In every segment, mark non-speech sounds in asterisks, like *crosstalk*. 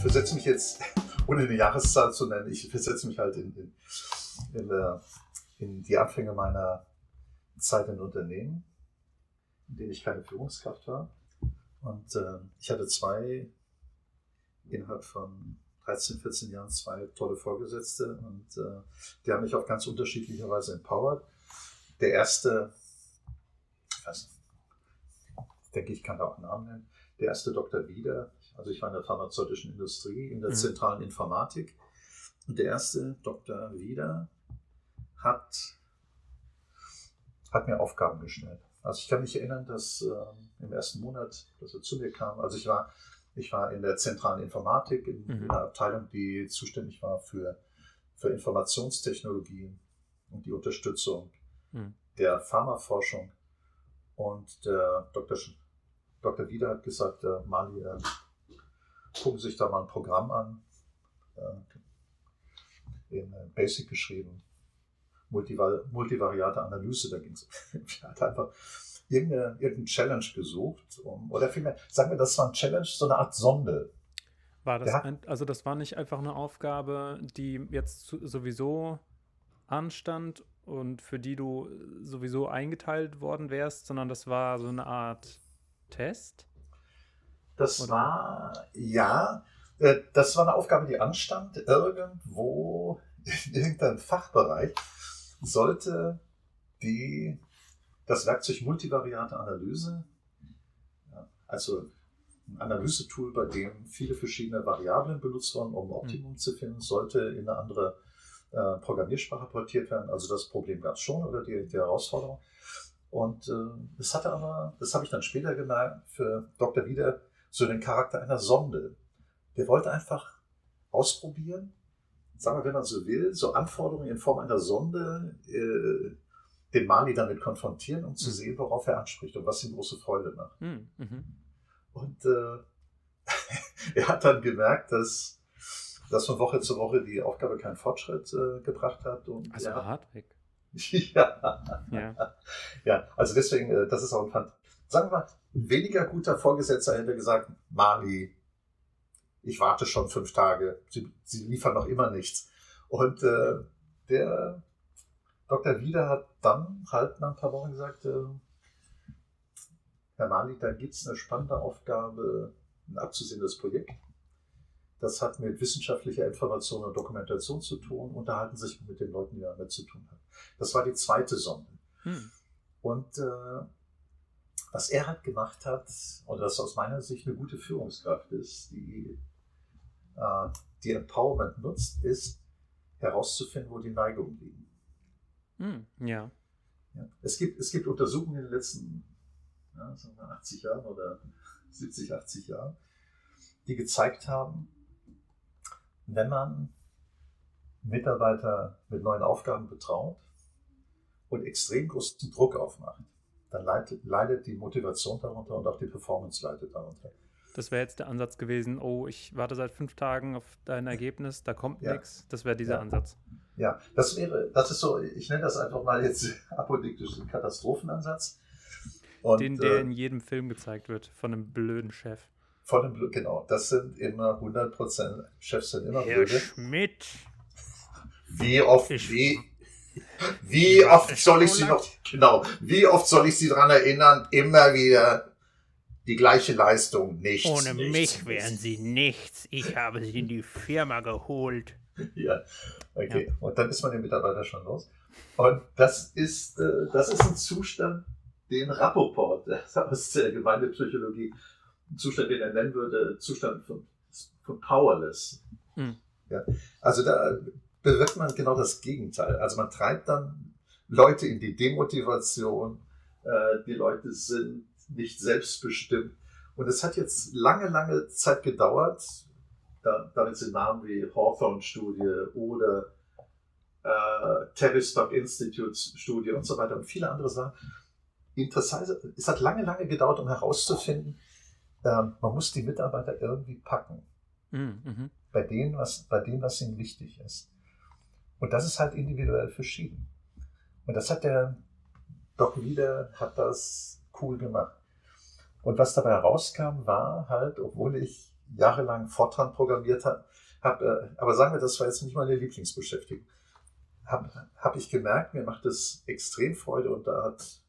versetze mich jetzt, *laughs* ohne eine Jahreszahl zu nennen, ich versetze mich halt in, in, in, der, in die Anfänge meiner Zeit in Unternehmen, in denen ich keine Führungskraft war. Und äh, ich hatte zwei, innerhalb von 13, 14 Jahren, zwei tolle Vorgesetzte und äh, die haben mich auf ganz unterschiedliche Weise empowered. Der erste, ich weiß nicht, denke ich, kann da auch einen Namen nennen, der erste Dr. Wieder, also ich war in der pharmazeutischen Industrie, in der mhm. zentralen Informatik. Und der erste Dr. Wieder hat, hat mir Aufgaben gestellt. Also ich kann mich erinnern, dass äh, im ersten Monat, dass er zu mir kam, also ich war, ich war in der zentralen Informatik, in, mhm. einer Abteilung, die zuständig war für, für Informationstechnologien und die Unterstützung mhm. der Pharmaforschung. Und der Dr. Dr. Wieder hat gesagt, äh, Mali, äh, gucken Sie sich da mal ein Programm an, in Basic geschrieben, Multival multivariate Analyse, da ging es. *laughs* er hat einfach irgendeine, irgendeine Challenge gesucht, um, oder vielmehr, sagen wir, das war ein Challenge, so eine Art Sonde. War das ein, also das war nicht einfach eine Aufgabe, die jetzt sowieso anstand und für die du sowieso eingeteilt worden wärst, sondern das war so eine Art Test? Das Oder? war, ja, äh, das war eine Aufgabe, die anstand. Irgendwo in *laughs* irgendeinem Fachbereich sollte die, das Werkzeug multivariate Analyse, also ein Analysetool, bei dem viele verschiedene Variablen benutzt wurden, um Optimum mhm. zu finden, sollte in eine andere äh, Programmiersprache portiert werden. Also das Problem gab es schon oder die, die Herausforderung. Und äh, das hatte aber, das habe ich dann später gemerkt, für Dr. Wieder so den Charakter einer Sonde. Der wollte einfach ausprobieren, sagen wir, wenn man so will, so Anforderungen in Form einer Sonde, äh, den Mali damit konfrontieren, um zu mhm. sehen, worauf er anspricht und was ihm große Freude macht. Mhm. mhm. Und äh, *laughs* er hat dann gemerkt, dass, dass von Woche zu Woche die Aufgabe keinen Fortschritt äh, gebracht hat. Und also ja, Hartwig. *laughs* Ja. ja. Ja, also deswegen, äh, das ist auch ein Fand. Sagen wir mal, ein weniger guter Vorgesetzter hätte gesagt, Mali, ich warte schon fünf Tage, Sie, Sie liefern noch immer nichts. Und äh, der Dr. Wieder hat dann halt nach ein paar Wochen gesagt, äh, Herr Mali, da gibt es eine spannende Aufgabe, ein abzusehendes Projekt. Das hat mit wissenschaftlicher Information und Dokumentation zu tun. Unterhalten sich mit den Leuten, die damit zu tun haben. Das war die zweite Sonde. Hm. Und äh, was er halt gemacht hat, oder das aus meiner Sicht eine gute Führungskraft ist, die äh, die Empowerment nutzt, ist herauszufinden, wo die Neigungen liegen. Hm, ja. ja. Es, gibt, es gibt Untersuchungen in den letzten ja, 80 Jahren oder 70, 80 Jahren, die gezeigt haben, wenn man Mitarbeiter mit neuen Aufgaben betraut und extrem großen Druck aufmacht, dann leidet, leidet die Motivation darunter und auch die Performance leidet darunter. Das wäre jetzt der Ansatz gewesen, oh, ich warte seit fünf Tagen auf dein Ergebnis, da kommt ja. nichts. Das wäre dieser ja. Ansatz. Ja, das wäre, das ist so, ich nenne das einfach mal jetzt *laughs* apodiktisch Katastrophenansatz. Und, Den, der äh, in jedem Film gezeigt wird, von einem blöden Chef. Von dem, genau, das sind immer 100 Prozent, Chefs sind immer Herr blöde. Schmidt. Wie oft, ich, wie, wie oft soll ich Sie noch, genau, wie oft soll ich Sie daran erinnern, immer wieder die gleiche Leistung, nichts. Ohne nichts, mich wären Sie nichts. Ich habe Sie in die Firma geholt. *laughs* Ja, okay. Ja. Und dann ist man den Mitarbeiter schon los. Und das ist, äh, das ist ein Zustand, den Rappoport *laughs* aus der Gemeindepsychologie Zustand, den er nennen würde, Zustand von, von powerless. Mhm. Ja, also da bewirkt man genau das Gegenteil. Also man treibt dann Leute in die Demotivation. Äh, die Leute sind nicht selbstbestimmt. Und es hat jetzt lange, lange Zeit gedauert. Da, damit sind Namen wie Hawthorne-Studie oder äh, Tavistock Institute-Studie und so weiter und viele andere Sachen. Interessant, es hat lange, lange gedauert, um herauszufinden, ähm, man muss die Mitarbeiter irgendwie packen. Mhm, mhm. Bei, denen, was, bei dem, was ihnen wichtig ist. Und das ist halt individuell verschieden. Und das hat der Doc wieder, hat das cool gemacht. Und was dabei herauskam, war halt, obwohl ich jahrelang Fortran programmiert habe. Hab, äh, aber sagen wir, das war jetzt nicht meine Lieblingsbeschäftigung. Habe hab ich gemerkt, mir macht das extrem Freude und da hat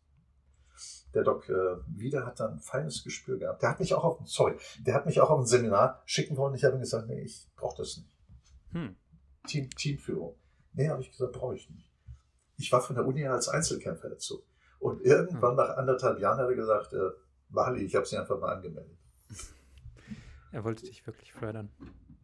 der Doc äh, wieder hat dann ein feines Gespür gehabt. Der hat mich auch auf, sorry, der hat mich auch auf ein Seminar schicken wollen. Ich habe ihm gesagt, nee, ich brauche das nicht. Hm. Team, Teamführung. Nee, habe ich gesagt, brauche ich nicht. Ich war von der Uni als Einzelkämpfer dazu. Und irgendwann hm. nach anderthalb Jahren hat er gesagt, äh, Wally, ich habe sie einfach mal angemeldet. *laughs* Er wollte dich wirklich fördern.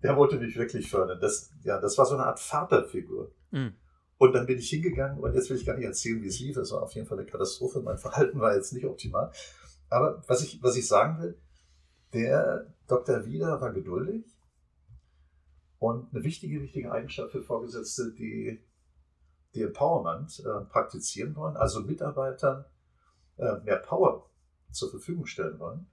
Der wollte mich wirklich fördern. Das, ja, das war so eine Art Vaterfigur. Mhm. Und dann bin ich hingegangen und jetzt will ich gar nicht erzählen, wie es lief. Es war auf jeden Fall eine Katastrophe. Mein Verhalten war jetzt nicht optimal. Aber was ich, was ich sagen will, der Dr. Wieder war geduldig und eine wichtige, wichtige Eigenschaft für Vorgesetzte, die, die Empowerment äh, praktizieren wollen, also Mitarbeitern äh, mehr Power zur Verfügung stellen wollen.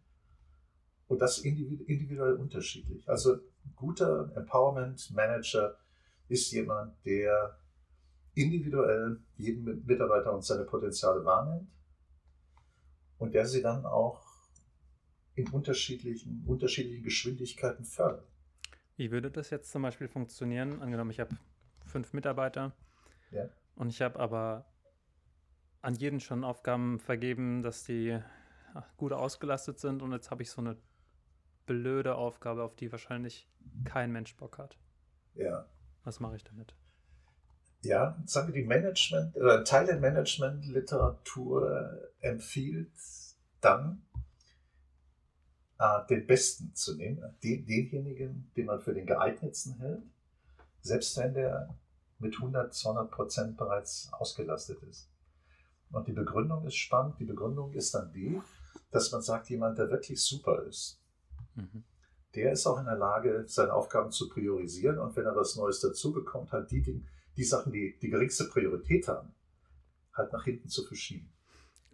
Und das individuell unterschiedlich. Also ein guter Empowerment Manager ist jemand, der individuell jeden Mitarbeiter und seine Potenziale wahrnimmt und der sie dann auch in unterschiedlichen, unterschiedlichen Geschwindigkeiten fördert. Wie würde das jetzt zum Beispiel funktionieren? Angenommen, ich habe fünf Mitarbeiter ja. und ich habe aber an jeden schon Aufgaben vergeben, dass die gut ausgelastet sind und jetzt habe ich so eine blöde Aufgabe, auf die wahrscheinlich kein Mensch Bock hat. Ja. Was mache ich damit? ja, sagen wir, die Management oder Teil der Management-Literatur empfiehlt dann, äh, den Besten zu nehmen, den, denjenigen, den man für den geeignetsten hält, selbst wenn der mit 100, 200 Prozent bereits ausgelastet ist. Und die Begründung ist spannend. Die Begründung ist dann die, dass man sagt, jemand, der wirklich super ist, mhm. der ist auch in der Lage, seine Aufgaben zu priorisieren und wenn er was Neues dazu bekommt, halt die Dinge, die Sachen, die die geringste Priorität haben, halt nach hinten zu verschieben.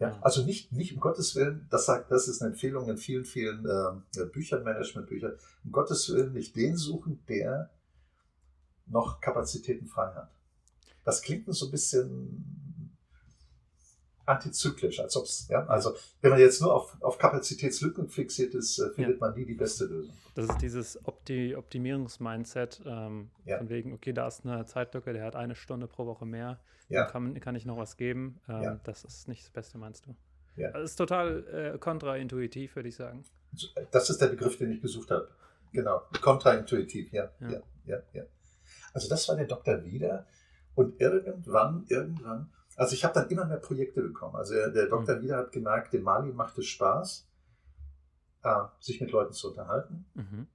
Ja, also nicht, nicht um Gottes Willen, das sagt, das ist eine Empfehlung in vielen, vielen äh, Büchern, Managementbüchern, um Gottes Willen nicht den suchen, der noch Kapazitäten frei hat. Das klingt so ein bisschen antizyklisch, als ob es, ja, also wenn man jetzt nur auf, auf Kapazitätslücken fixiert ist, äh, findet ja. man nie die beste Lösung. Das ist dieses Opti Optimierungsmindset, ähm, ja. von wegen, okay, da ist eine Zeitlücke, der hat eine Stunde pro Woche mehr, ja. kann, kann ich noch was geben. Ähm, ja. Das ist nicht das Beste, meinst du? Ja. Das ist total äh, kontraintuitiv, würde ich sagen. Das ist der Begriff, den ich gesucht habe. Genau, kontraintuitiv, ja, ja, ja, ja. Also das war der Dr. Wieder und irgendwann, irgendwann also ich habe dann immer mehr Projekte bekommen. Also der Dr. Mhm. Wieder hat gemerkt, dem Mali macht es Spaß, äh, sich mit Leuten zu unterhalten, mhm.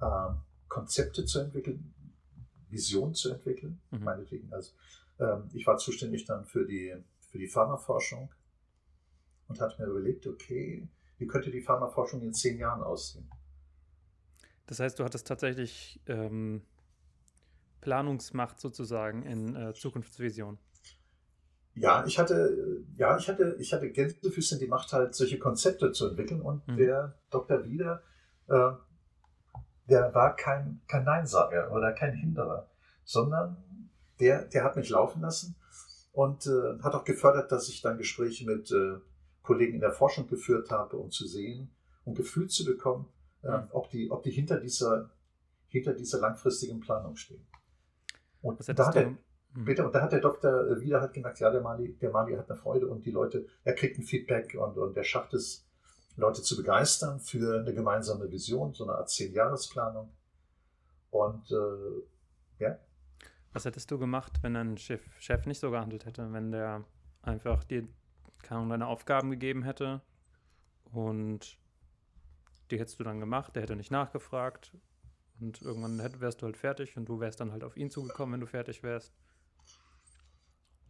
äh, Konzepte zu entwickeln, Visionen zu entwickeln, mhm. meinetwegen. Also ähm, ich war zuständig dann für die, für die Pharmaforschung und hatte mir überlegt, okay, wie könnte die Pharmaforschung in zehn Jahren aussehen? Das heißt, du hattest tatsächlich ähm, Planungsmacht sozusagen in äh, Zukunftsvision. Ja, ich hatte, ja, ich hatte, ich hatte Gänsefüßchen die Macht halt, solche Konzepte zu entwickeln und mhm. der Dr. Wieder, äh, der war kein, kein Neinsager oder kein Hinderer, sondern der, der hat mich laufen lassen und äh, hat auch gefördert, dass ich dann Gespräche mit äh, Kollegen in der Forschung geführt habe, um zu sehen und um Gefühl zu bekommen, äh, mhm. ob, die, ob die hinter dieser, hinter dieser langfristigen Planung stehen. Und da hat er, Mhm. Bitte, und da hat der Doktor äh, wieder halt gemerkt, ja, der Mali, der Mali hat eine Freude und die Leute, er kriegt ein Feedback und, und er schafft es, Leute zu begeistern für eine gemeinsame Vision, so eine Art Zehn-Jahres-Planung. Und äh, ja. Was hättest du gemacht, wenn dein Chef, Chef nicht so gehandelt hätte, wenn der einfach dir keine deine Aufgaben gegeben hätte und die hättest du dann gemacht, der hätte nicht nachgefragt und irgendwann wärst du halt fertig und du wärst dann halt auf ihn zugekommen, wenn du fertig wärst.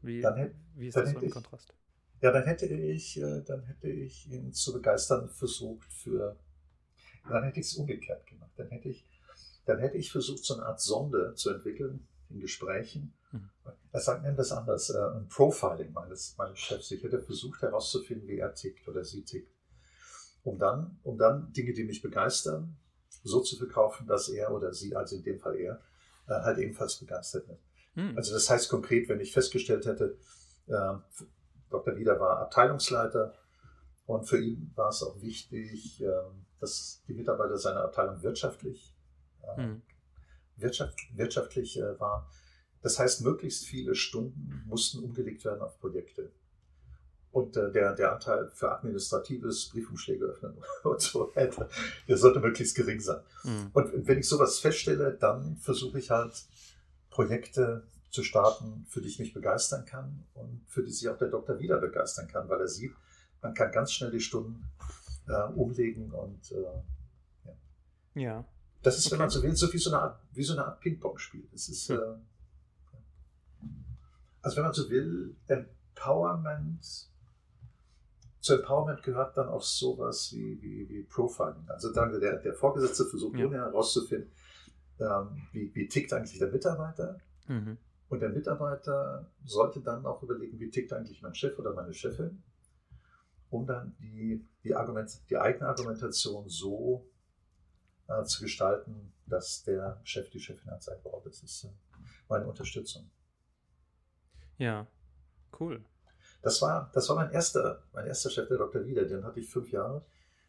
Wie, dann, wie ist das so im ich, Kontrast? Ja, dann hätte ich, äh, dann hätte ich ihn zu begeistern versucht für, dann hätte ich es umgekehrt gemacht. Dann hätte ich, dann hätte ich versucht, so eine Art Sonde zu entwickeln in Gesprächen. Mhm. Er sagt, nennt das anders, äh, ein Profiling meines, meines Chefs. Ich hätte versucht herauszufinden, wie er tickt oder sie tickt. Um dann, um dann Dinge, die mich begeistern, so zu verkaufen, dass er oder sie, also in dem Fall er, äh, halt ebenfalls begeistert wird. Hm. Also das heißt konkret, wenn ich festgestellt hätte, äh, Dr. Wieder war Abteilungsleiter Und für ihn war es auch wichtig, ähm, dass die Mitarbeiter seiner Abteilung wirtschaftlich, mhm. wirtschaft, wirtschaftlich äh, waren. Das heißt, möglichst viele Stunden mussten umgelegt werden auf Projekte. Und äh, der, der Anteil für administratives Briefumschläge öffnen *laughs* und so weiter, der sollte möglichst gering sein. Mhm. Und wenn ich sowas feststelle, dann versuche ich halt Projekte zu starten, für die ich mich begeistern kann und für die sich auch der Doktor wieder begeistern kann, weil er sieht, man kann ganz schnell die Stunden äh, umlegen und äh, ja. ja. Das ist, okay. wenn man so will, so wie so eine Art, wie so eine Art Ping-Pong-Spiel. Ist, hm. äh, also wenn man so will, Empowerment, zu Empowerment gehört dann auch sowas wie, wie, wie Profiling. Also dann der, der Vorgesetzte versucht ja. herauszufinden, ähm, wie, wie tickt eigentlich der Mitarbeiter. Mhm. Und der Mitarbeiter sollte dann auch überlegen, wie tickt eigentlich mein Chef oder meine Chefin, um dann die, die, Argument, die eigene Argumentation so äh, zu gestalten, dass der Chef, die Chefin hat sagt, wow, das ist äh, meine Unterstützung. Ja, cool. Das war, das war mein erster, mein erster Chef, der Dr. Wieder, den hatte ich fünf Jahre.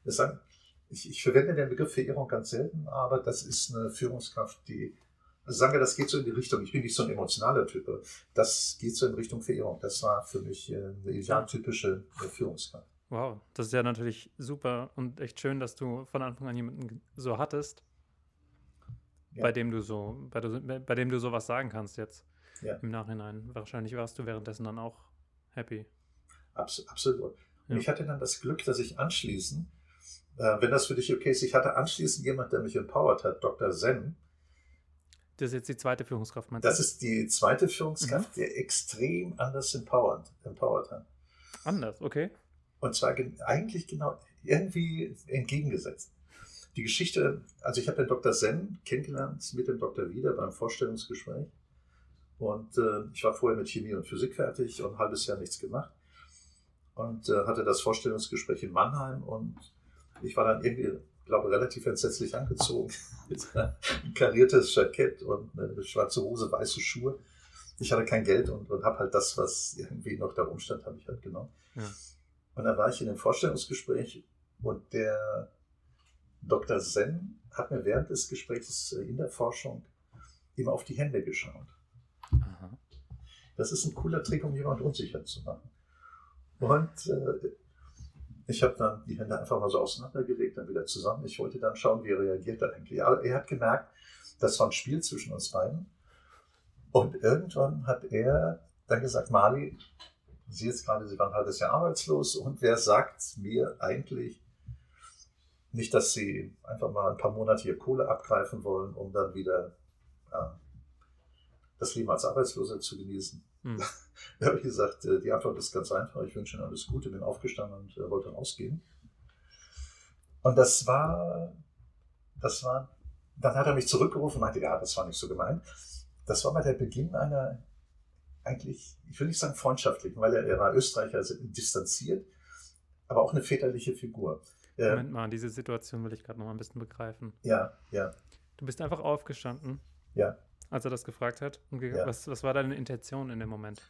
Sagen, ich, ich verwende den Begriff Verehrung ganz selten, aber das ist eine Führungskraft, die also sagen wir, das geht so in die Richtung. Ich bin nicht so ein emotionaler Typ. Das geht so in Richtung Verehrung. Das war für mich äh, eine idealtypische äh, Führungskraft. Wow, das ist ja natürlich super und echt schön, dass du von Anfang an jemanden so hattest, ja. bei dem du so, bei, bei, dem du sowas sagen kannst jetzt ja. im Nachhinein. Wahrscheinlich warst du währenddessen dann auch happy. Abs absolut. Und ja. ich hatte dann das Glück, dass ich anschließend, äh, wenn das für dich okay ist, ich hatte anschließend jemand, der mich empowered hat, Dr. Zen, das ist jetzt die zweite Führungskraft, meinst du? Das ist die zweite Führungskraft, mhm. der extrem anders empowered, empowered hat. Anders, okay. Und zwar eigentlich genau irgendwie entgegengesetzt. Die Geschichte, also ich habe den Dr. Zen kennengelernt mit dem Dr. Wieder beim Vorstellungsgespräch. Und äh, ich war vorher mit Chemie und Physik fertig und ein halbes Jahr nichts gemacht. Und äh, hatte das Vorstellungsgespräch in Mannheim und ich war dann irgendwie glaube, relativ entsetzlich angezogen. ein kariertes Jackett und eine schwarze Hose, weiße Schuhe. Ich hatte kein Geld und, und habe halt das, was irgendwie noch da rumstand, habe ich halt genommen. Ja. Und dann war ich in dem Vorstellungsgespräch und der Dr. Zen hat mir während des Gesprächs in der Forschung immer auf die Hände geschaut. Aha. Das ist ein cooler Trick, um jemand unsicher zu machen. Und äh, ich habe dann die Hände einfach mal so auseinandergelegt, dann wieder zusammen. Ich wollte dann schauen, wie er reagiert er eigentlich. Aber er hat gemerkt, das war ein Spiel zwischen uns beiden. Und irgendwann hat er dann gesagt, Mali, Sie jetzt gerade, Sie waren ein halbes Jahr arbeitslos und wer sagt mir eigentlich nicht, dass Sie einfach mal ein paar Monate hier Kohle abgreifen wollen, um dann wieder äh, das Leben als Arbeitsloser zu genießen? Hm. *laughs* Da habe ich gesagt, äh, die Antwort ist ganz einfach. Ich wünsche Ihnen alles Gute, bin aufgestanden und äh, wollte rausgehen. Und das war, das war, dann hat er mich zurückgerufen und meinte, ja, das war nicht so gemeint. Das war mal der Beginn einer, eigentlich, ich will nicht sagen freundschaftlichen, weil er, er war Österreicher, also distanziert, aber auch eine väterliche Figur. Äh, Moment mal, diese Situation will ich gerade noch mal ein bisschen begreifen. Ja, ja. Du bist einfach aufgestanden. Ja als er das gefragt hat? Ja. Was, was war deine Intention in dem Moment?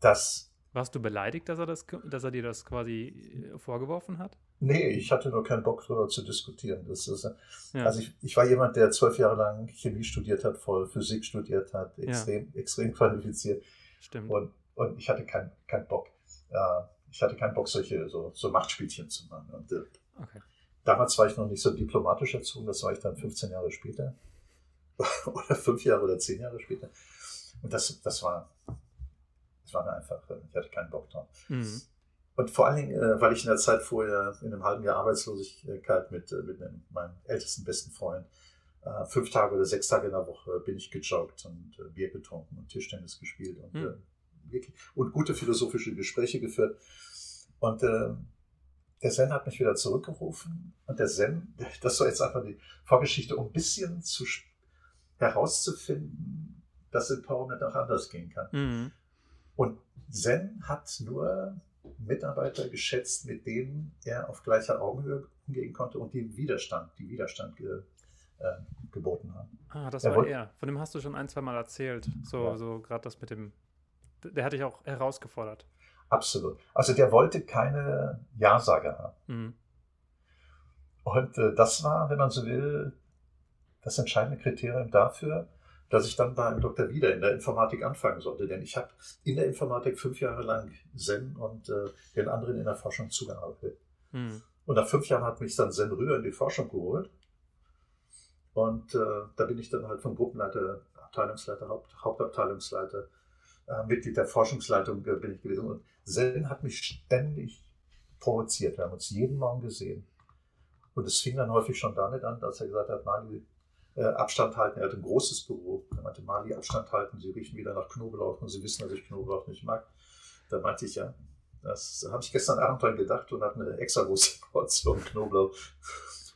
Das. Warst du beleidigt, dass er, das, dass er dir das quasi äh, vorgeworfen hat? Nee, ich hatte nur keinen Bock darüber zu diskutieren. Das ist, ja. Also ich, ich, war jemand, der zwölf Jahre lang Chemie studiert hat, voll Physik studiert hat, extrem, ja. extrem qualifiziert. Stimmt. Und, und ich hatte keinen kein Bock. ich hatte keinen Bock, solche so, so Machtspielchen zu machen. Und, äh, okay. Damals war ich noch nicht so diplomatisch erzogen, das war ich dann 15 Jahre später. *laughs* oder fünf Jahre oder zehn Jahre später. Und das, das war, das war mir einfach, äh, ich hatte keinen Bock drauf. Mhm. Und vor allen Dingen, äh, weil ich in der Zeit vorher in einem halben Jahr Arbeitslosigkeit mit, äh, mit meinem ältesten besten Freund fünf Tage oder sechs Tage in der Woche bin ich gejoggt und Bier getrunken und Tischtennis gespielt und, mhm. und gute philosophische Gespräche geführt. Und äh, der Zen hat mich wieder zurückgerufen und der Zen, *laughs* das soll jetzt einfach die Vorgeschichte, um ein bisschen zu, herauszufinden, dass Empowerment auch anders gehen kann. Mhm. Und Zen hat nur Mitarbeiter geschätzt, mit denen er auf gleicher Augenhöhe umgehen konnte und die Widerstand, die Widerstand ge, äh, geboten haben. Ah, das er war er. Von dem hast du schon ein, zwei Mal erzählt. So, ja. so gerade das mit dem. Der hat dich auch herausgefordert. Absolut. Also der wollte keine Ja-Sager haben. Mhm. Und äh, das war, wenn man so will, das entscheidende Kriterium dafür, dass ich dann beim Dr. Wieder in der Informatik anfangen sollte. Denn ich habe in der Informatik fünf Jahre lang Zen und äh, den anderen in der Forschung zugearbeitet. Mhm. Und nach fünf Jahren hat mich dann Zen rüber in die Forschung geholt. Und äh, da bin ich dann halt vom Gruppenleiter, Abteilungsleiter, Haupt, Hauptabteilungsleiter, äh, Mitglied der Forschungsleitung bin ich gewesen. Und Zen hat mich ständig provoziert. Wir haben uns jeden Morgen gesehen. Und es fing dann häufig schon damit an, dass er gesagt hat, Mali, äh, Abstand halten. Er hat ein großes Büro. Er meinte, Mali, Abstand halten. Sie riechen wieder nach Knoblauch und Sie wissen, dass ich Knoblauch nicht mag. Da meinte ich, ja, das habe ich gestern Abend dran gedacht und habe eine extra große *laughs* Portion Knoblauch.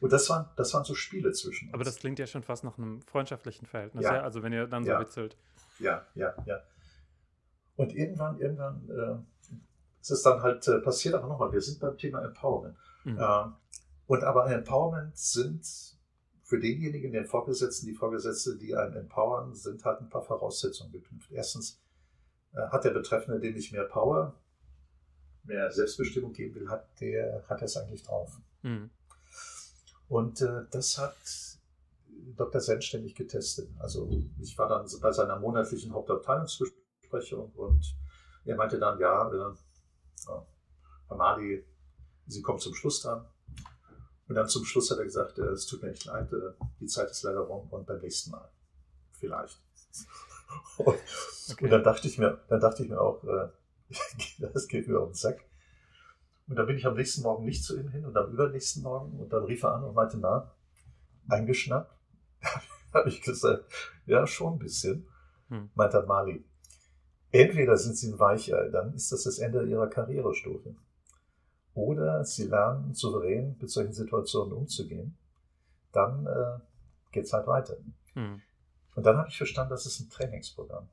Und das waren, das waren so Spiele zwischen uns. Aber das klingt ja schon fast nach einem freundschaftlichen Verhältnis, ja. ja? Also wenn ihr dann so ja. witzelt. Ja, ja, ja. Und irgendwann, irgendwann äh, ist es dann halt äh, passiert, aber nochmal, wir sind beim Thema Empowerment. Mhm. Äh, und aber Empowerment sind für denjenigen, den Vorgesetzten, die Vorgesetzte, die einen empowern, sind halt ein paar Voraussetzungen geknüpft. Erstens äh, hat der Betreffende, dem ich mehr Power, mehr Selbstbestimmung geben will, hat der hat er es eigentlich drauf. Mhm. Und äh, das hat Dr. Sen ständig getestet. Also ich war dann bei seiner monatlichen Hauptabteilungsbesprechung und er meinte dann, ja, äh, Herr Mali, Sie kommen zum Schluss dran. Und dann zum Schluss hat er gesagt, äh, es tut mir echt leid, äh, die Zeit ist leider rum und beim nächsten Mal. Vielleicht. *laughs* Und, okay. und dann dachte ich mir, dann dachte ich mir auch, äh, *laughs* das geht mir auf den Sack. Und dann bin ich am nächsten Morgen nicht zu ihm hin und am übernächsten Morgen und dann rief er an und meinte, na, eingeschnappt? *laughs* habe ich gesagt, ja, schon ein bisschen. Hm. Meinte Mali, entweder sind sie ein Weichei, dann ist das das Ende ihrer Karrierestufe. Oder sie lernen souverän mit solchen Situationen umzugehen. Dann äh, geht es halt weiter. Hm. Und dann habe ich verstanden, das ist ein Trainingsprogramm.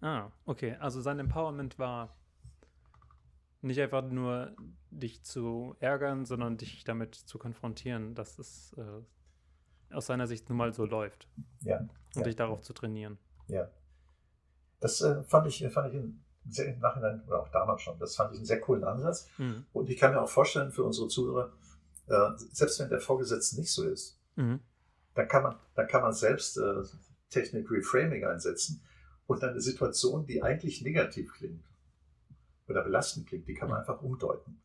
Ah, okay. Also sein Empowerment war nicht einfach nur dich zu ärgern, sondern dich damit zu konfrontieren, dass es äh, aus seiner Sicht nun mal so läuft. Ja. Und ja, dich darauf zu trainieren. Ja. Das äh, fand ich, fand ich sehr, im Nachhinein, oder auch damals schon, das fand ich einen sehr coolen Ansatz. Mhm. Und ich kann mir auch vorstellen für unsere Zuhörer, äh, selbst wenn der Vorgesetzte nicht so ist, mhm. dann, kann man, dann kann man selbst äh, Technik Reframing einsetzen und dann eine Situation, die eigentlich negativ klingt oder belastend klingt, die kann man einfach umdeuten.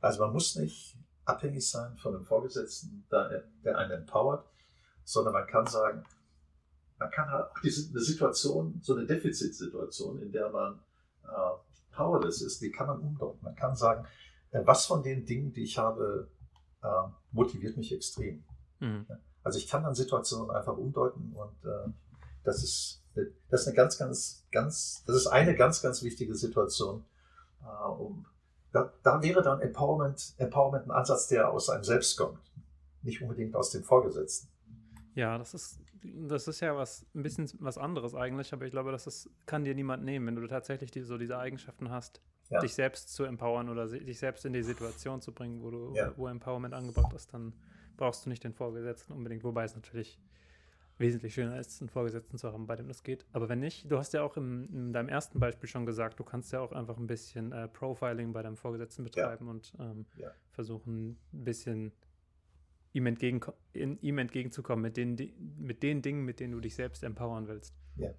Also man muss nicht abhängig sein von einem Vorgesetzten, der einen empowert, sondern man kann sagen, man kann halt auch diese, eine Situation, so eine Defizitsituation, in der man powerless ist, die kann man umdeuten. Man kann sagen, äh, was von den Dingen, die ich habe, äh, motiviert mich extrem. Mhm. Also ich kann dann Situationen einfach umdeuten und äh, das ist, das ist eine ganz, ganz, ganz, das ist eine ganz, ganz wichtige Situation. Äh, um, da, da wäre dann Empowerment, Empowerment ein Ansatz, der aus einem selbst kommt, nicht unbedingt aus dem Vorgesetzten. Ja, das ist das ist ja was ein bisschen was anderes eigentlich, aber ich glaube, das ist, kann dir niemand nehmen, wenn du tatsächlich die, so diese Eigenschaften hast, ja. dich selbst zu empowern oder dich selbst in die Situation zu bringen, wo du, ja. wo Empowerment angebracht ist, dann brauchst du nicht den Vorgesetzten unbedingt, wobei es natürlich wesentlich schöner ist, einen Vorgesetzten zu haben, bei dem das geht. Aber wenn nicht, du hast ja auch im, in deinem ersten Beispiel schon gesagt, du kannst ja auch einfach ein bisschen äh, Profiling bei deinem Vorgesetzten betreiben ja. und ähm, versuchen, ein bisschen ihm, entgegen, in, ihm entgegenzukommen mit den, mit den Dingen, mit denen du dich selbst empowern willst. Ja.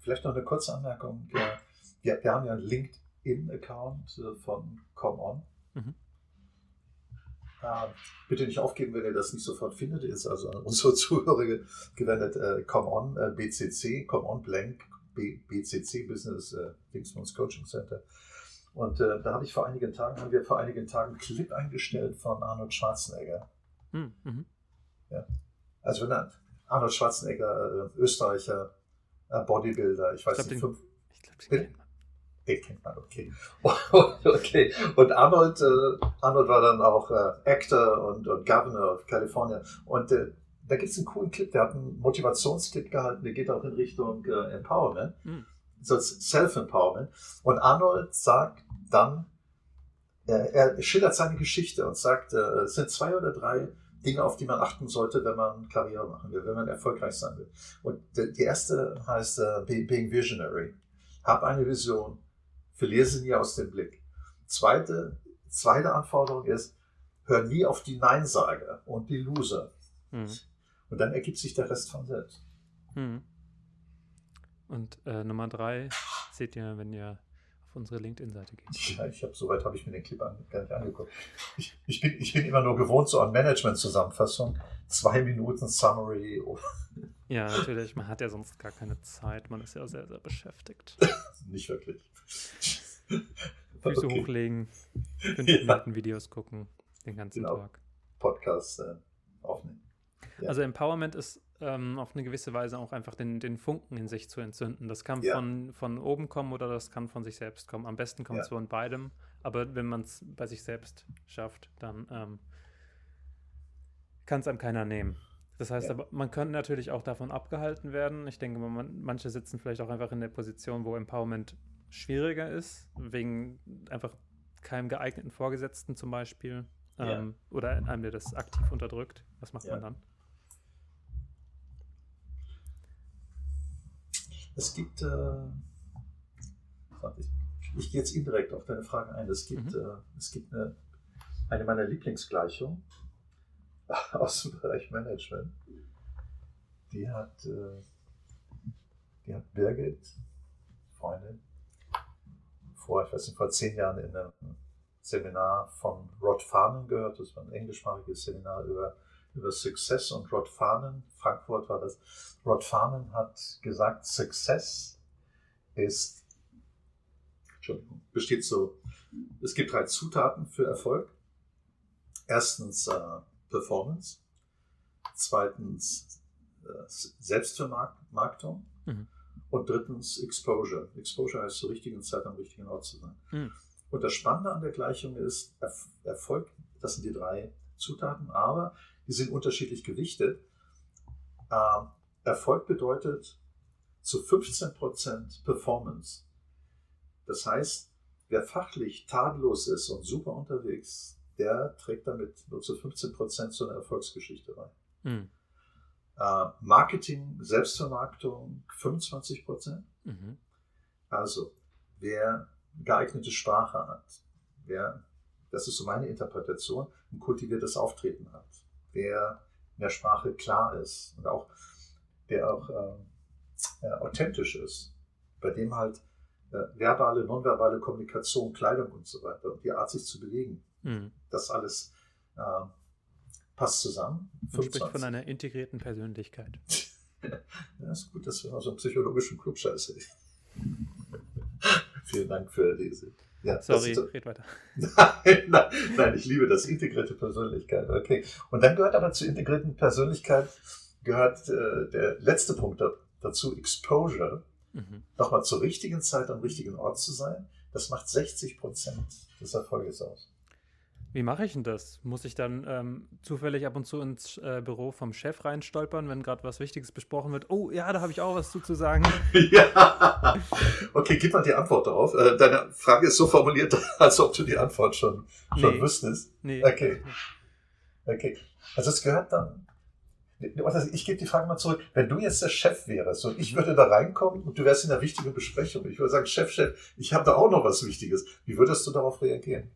Vielleicht noch eine kurze Anmerkung. Ja, wir, wir haben ja einen LinkedIn-Account äh, von ComOn. Mhm. Äh, bitte nicht aufgeben, wenn ihr das nicht sofort findet. Ist also an unsere *laughs* Zuhörer gewendet. Äh, ComOn äh, BCC, ComOn Blank B, BCC Business äh, Dingsmans Coaching Center. Und äh, da habe ich vor einigen Tagen, haben wir vor einigen Tagen einen Clip eingestellt von Arnold Schwarzenegger. Hm, mhm. Ja. Also wenn Arnold Schwarzenegger, äh, Österreicher, äh, Bodybuilder, ich weiß ich glaub, nicht, den, fünf. Ich glaube, den kennt man, okay. *laughs* okay. Und Arnold, äh, Arnold war dann auch äh, Actor und, und Governor of California. Und äh, da gibt es einen coolen Clip, der hat einen Motivationsclip gehalten, der geht auch in Richtung äh, Empowerment, mhm. so Self-Empowerment. Und Arnold sagt dann, er schildert seine Geschichte und sagt, es sind zwei oder drei Dinge, auf die man achten sollte, wenn man Karriere machen will, wenn man erfolgreich sein will. Und die erste heißt uh, Being Visionary. Hab eine Vision, verliere sie nie aus dem Blick. Zweite, zweite Anforderung ist, hör nie auf die Neinsager und die Loser. Mhm. Und dann ergibt sich der Rest von selbst. Mhm. Und äh, Nummer drei seht ihr, wenn ihr auf unsere LinkedIn-Seite geht. Ja, ich habe soweit habe ich mir den Clip an, gar nicht angeguckt. Ich, ich, bin, ich bin immer nur gewohnt so an Management-Zusammenfassung, zwei Minuten Summary. Oh. Ja, natürlich. Man hat ja sonst gar keine Zeit. Man ist ja sehr, sehr beschäftigt. *laughs* nicht wirklich. Füße okay. hochlegen, fünf ja. Minuten Videos gucken, den ganzen genau. Tag. Podcast äh, aufnehmen. Ja. Also Empowerment ist ähm, auf eine gewisse Weise auch einfach den, den Funken in sich zu entzünden. Das kann ja. von, von oben kommen oder das kann von sich selbst kommen. Am besten kommt es ja. von beidem, aber wenn man es bei sich selbst schafft, dann ähm, kann es einem keiner nehmen. Das heißt, ja. aber man könnte natürlich auch davon abgehalten werden. Ich denke, man, manche sitzen vielleicht auch einfach in der Position, wo Empowerment schwieriger ist, wegen einfach keinem geeigneten Vorgesetzten zum Beispiel. Ähm, oder einem, der das aktiv unterdrückt. Was macht man dann? Es gibt, äh, ich, ich, gehe jetzt indirekt auf deine Fragen ein. Es gibt, mhm. äh, es gibt eine, eine meiner Lieblingsgleichungen *laughs* aus dem Bereich Management. Die hat, äh, die hat Birgit, Freundin, vor, ich weiß nicht, vor zehn Jahren in einem Seminar von Rod Farnan gehört. Das war ein englischsprachiges Seminar über über Success und Rod Farnan, Frankfurt war das. Rod Farnan hat gesagt, Success ist, Entschuldigung, besteht so, es gibt drei Zutaten für Erfolg. Erstens äh, Performance, zweitens äh, Selbstvermarktung mhm. und drittens Exposure. Exposure heißt zur richtigen Zeit am richtigen Ort zu sein. Mhm. Und das Spannende an der Gleichung ist, Erfolg, das sind die drei Zutaten, aber die sind unterschiedlich gewichtet. Ähm, Erfolg bedeutet zu 15% Performance. Das heißt, wer fachlich tadellos ist und super unterwegs, der trägt damit nur zu 15% zu einer Erfolgsgeschichte bei. Mhm. Äh, Marketing, Selbstvermarktung 25%. Mhm. Also, wer geeignete Sprache hat, wer, das ist so meine Interpretation, ein kultiviertes Auftreten hat, der in der Sprache klar ist und auch der auch äh, äh, authentisch ist, bei dem halt äh, verbale, nonverbale Kommunikation, Kleidung und so weiter und die Art, sich zu bewegen, mhm. das alles äh, passt zusammen. Man spricht von einer integrierten Persönlichkeit. *laughs* ja, ist gut, dass wir mal so einen psychologischen Klugscheiß *laughs* Vielen Dank für diese ja, Sorry, ist, red weiter. *laughs* Nein, nein, nein, ich liebe das, integrierte Persönlichkeit. Okay. Und dann gehört aber zur integrierten Persönlichkeit, gehört äh, der letzte Punkt dazu, Exposure. Mhm. Nochmal zur richtigen Zeit am richtigen Ort zu sein. Das macht 60 Prozent des Erfolges aus. Wie mache ich denn das? Muss ich dann ähm, zufällig ab und zu ins äh, Büro vom Chef reinstolpern, wenn gerade was Wichtiges besprochen wird? Oh, ja, da habe ich auch was zu, zu sagen. *laughs* ja. Okay, gib mal die Antwort darauf. Äh, deine Frage ist so formuliert, *laughs* als ob du die Antwort schon, schon nee. wüsstest. Nee. Okay. Okay. Also es gehört dann. Ich gebe die Frage mal zurück. Wenn du jetzt der Chef wärst und ich mhm. würde da reinkommen und du wärst in einer wichtigen Besprechung, ich würde sagen, Chef, Chef, ich habe da auch noch was Wichtiges. Wie würdest du darauf reagieren?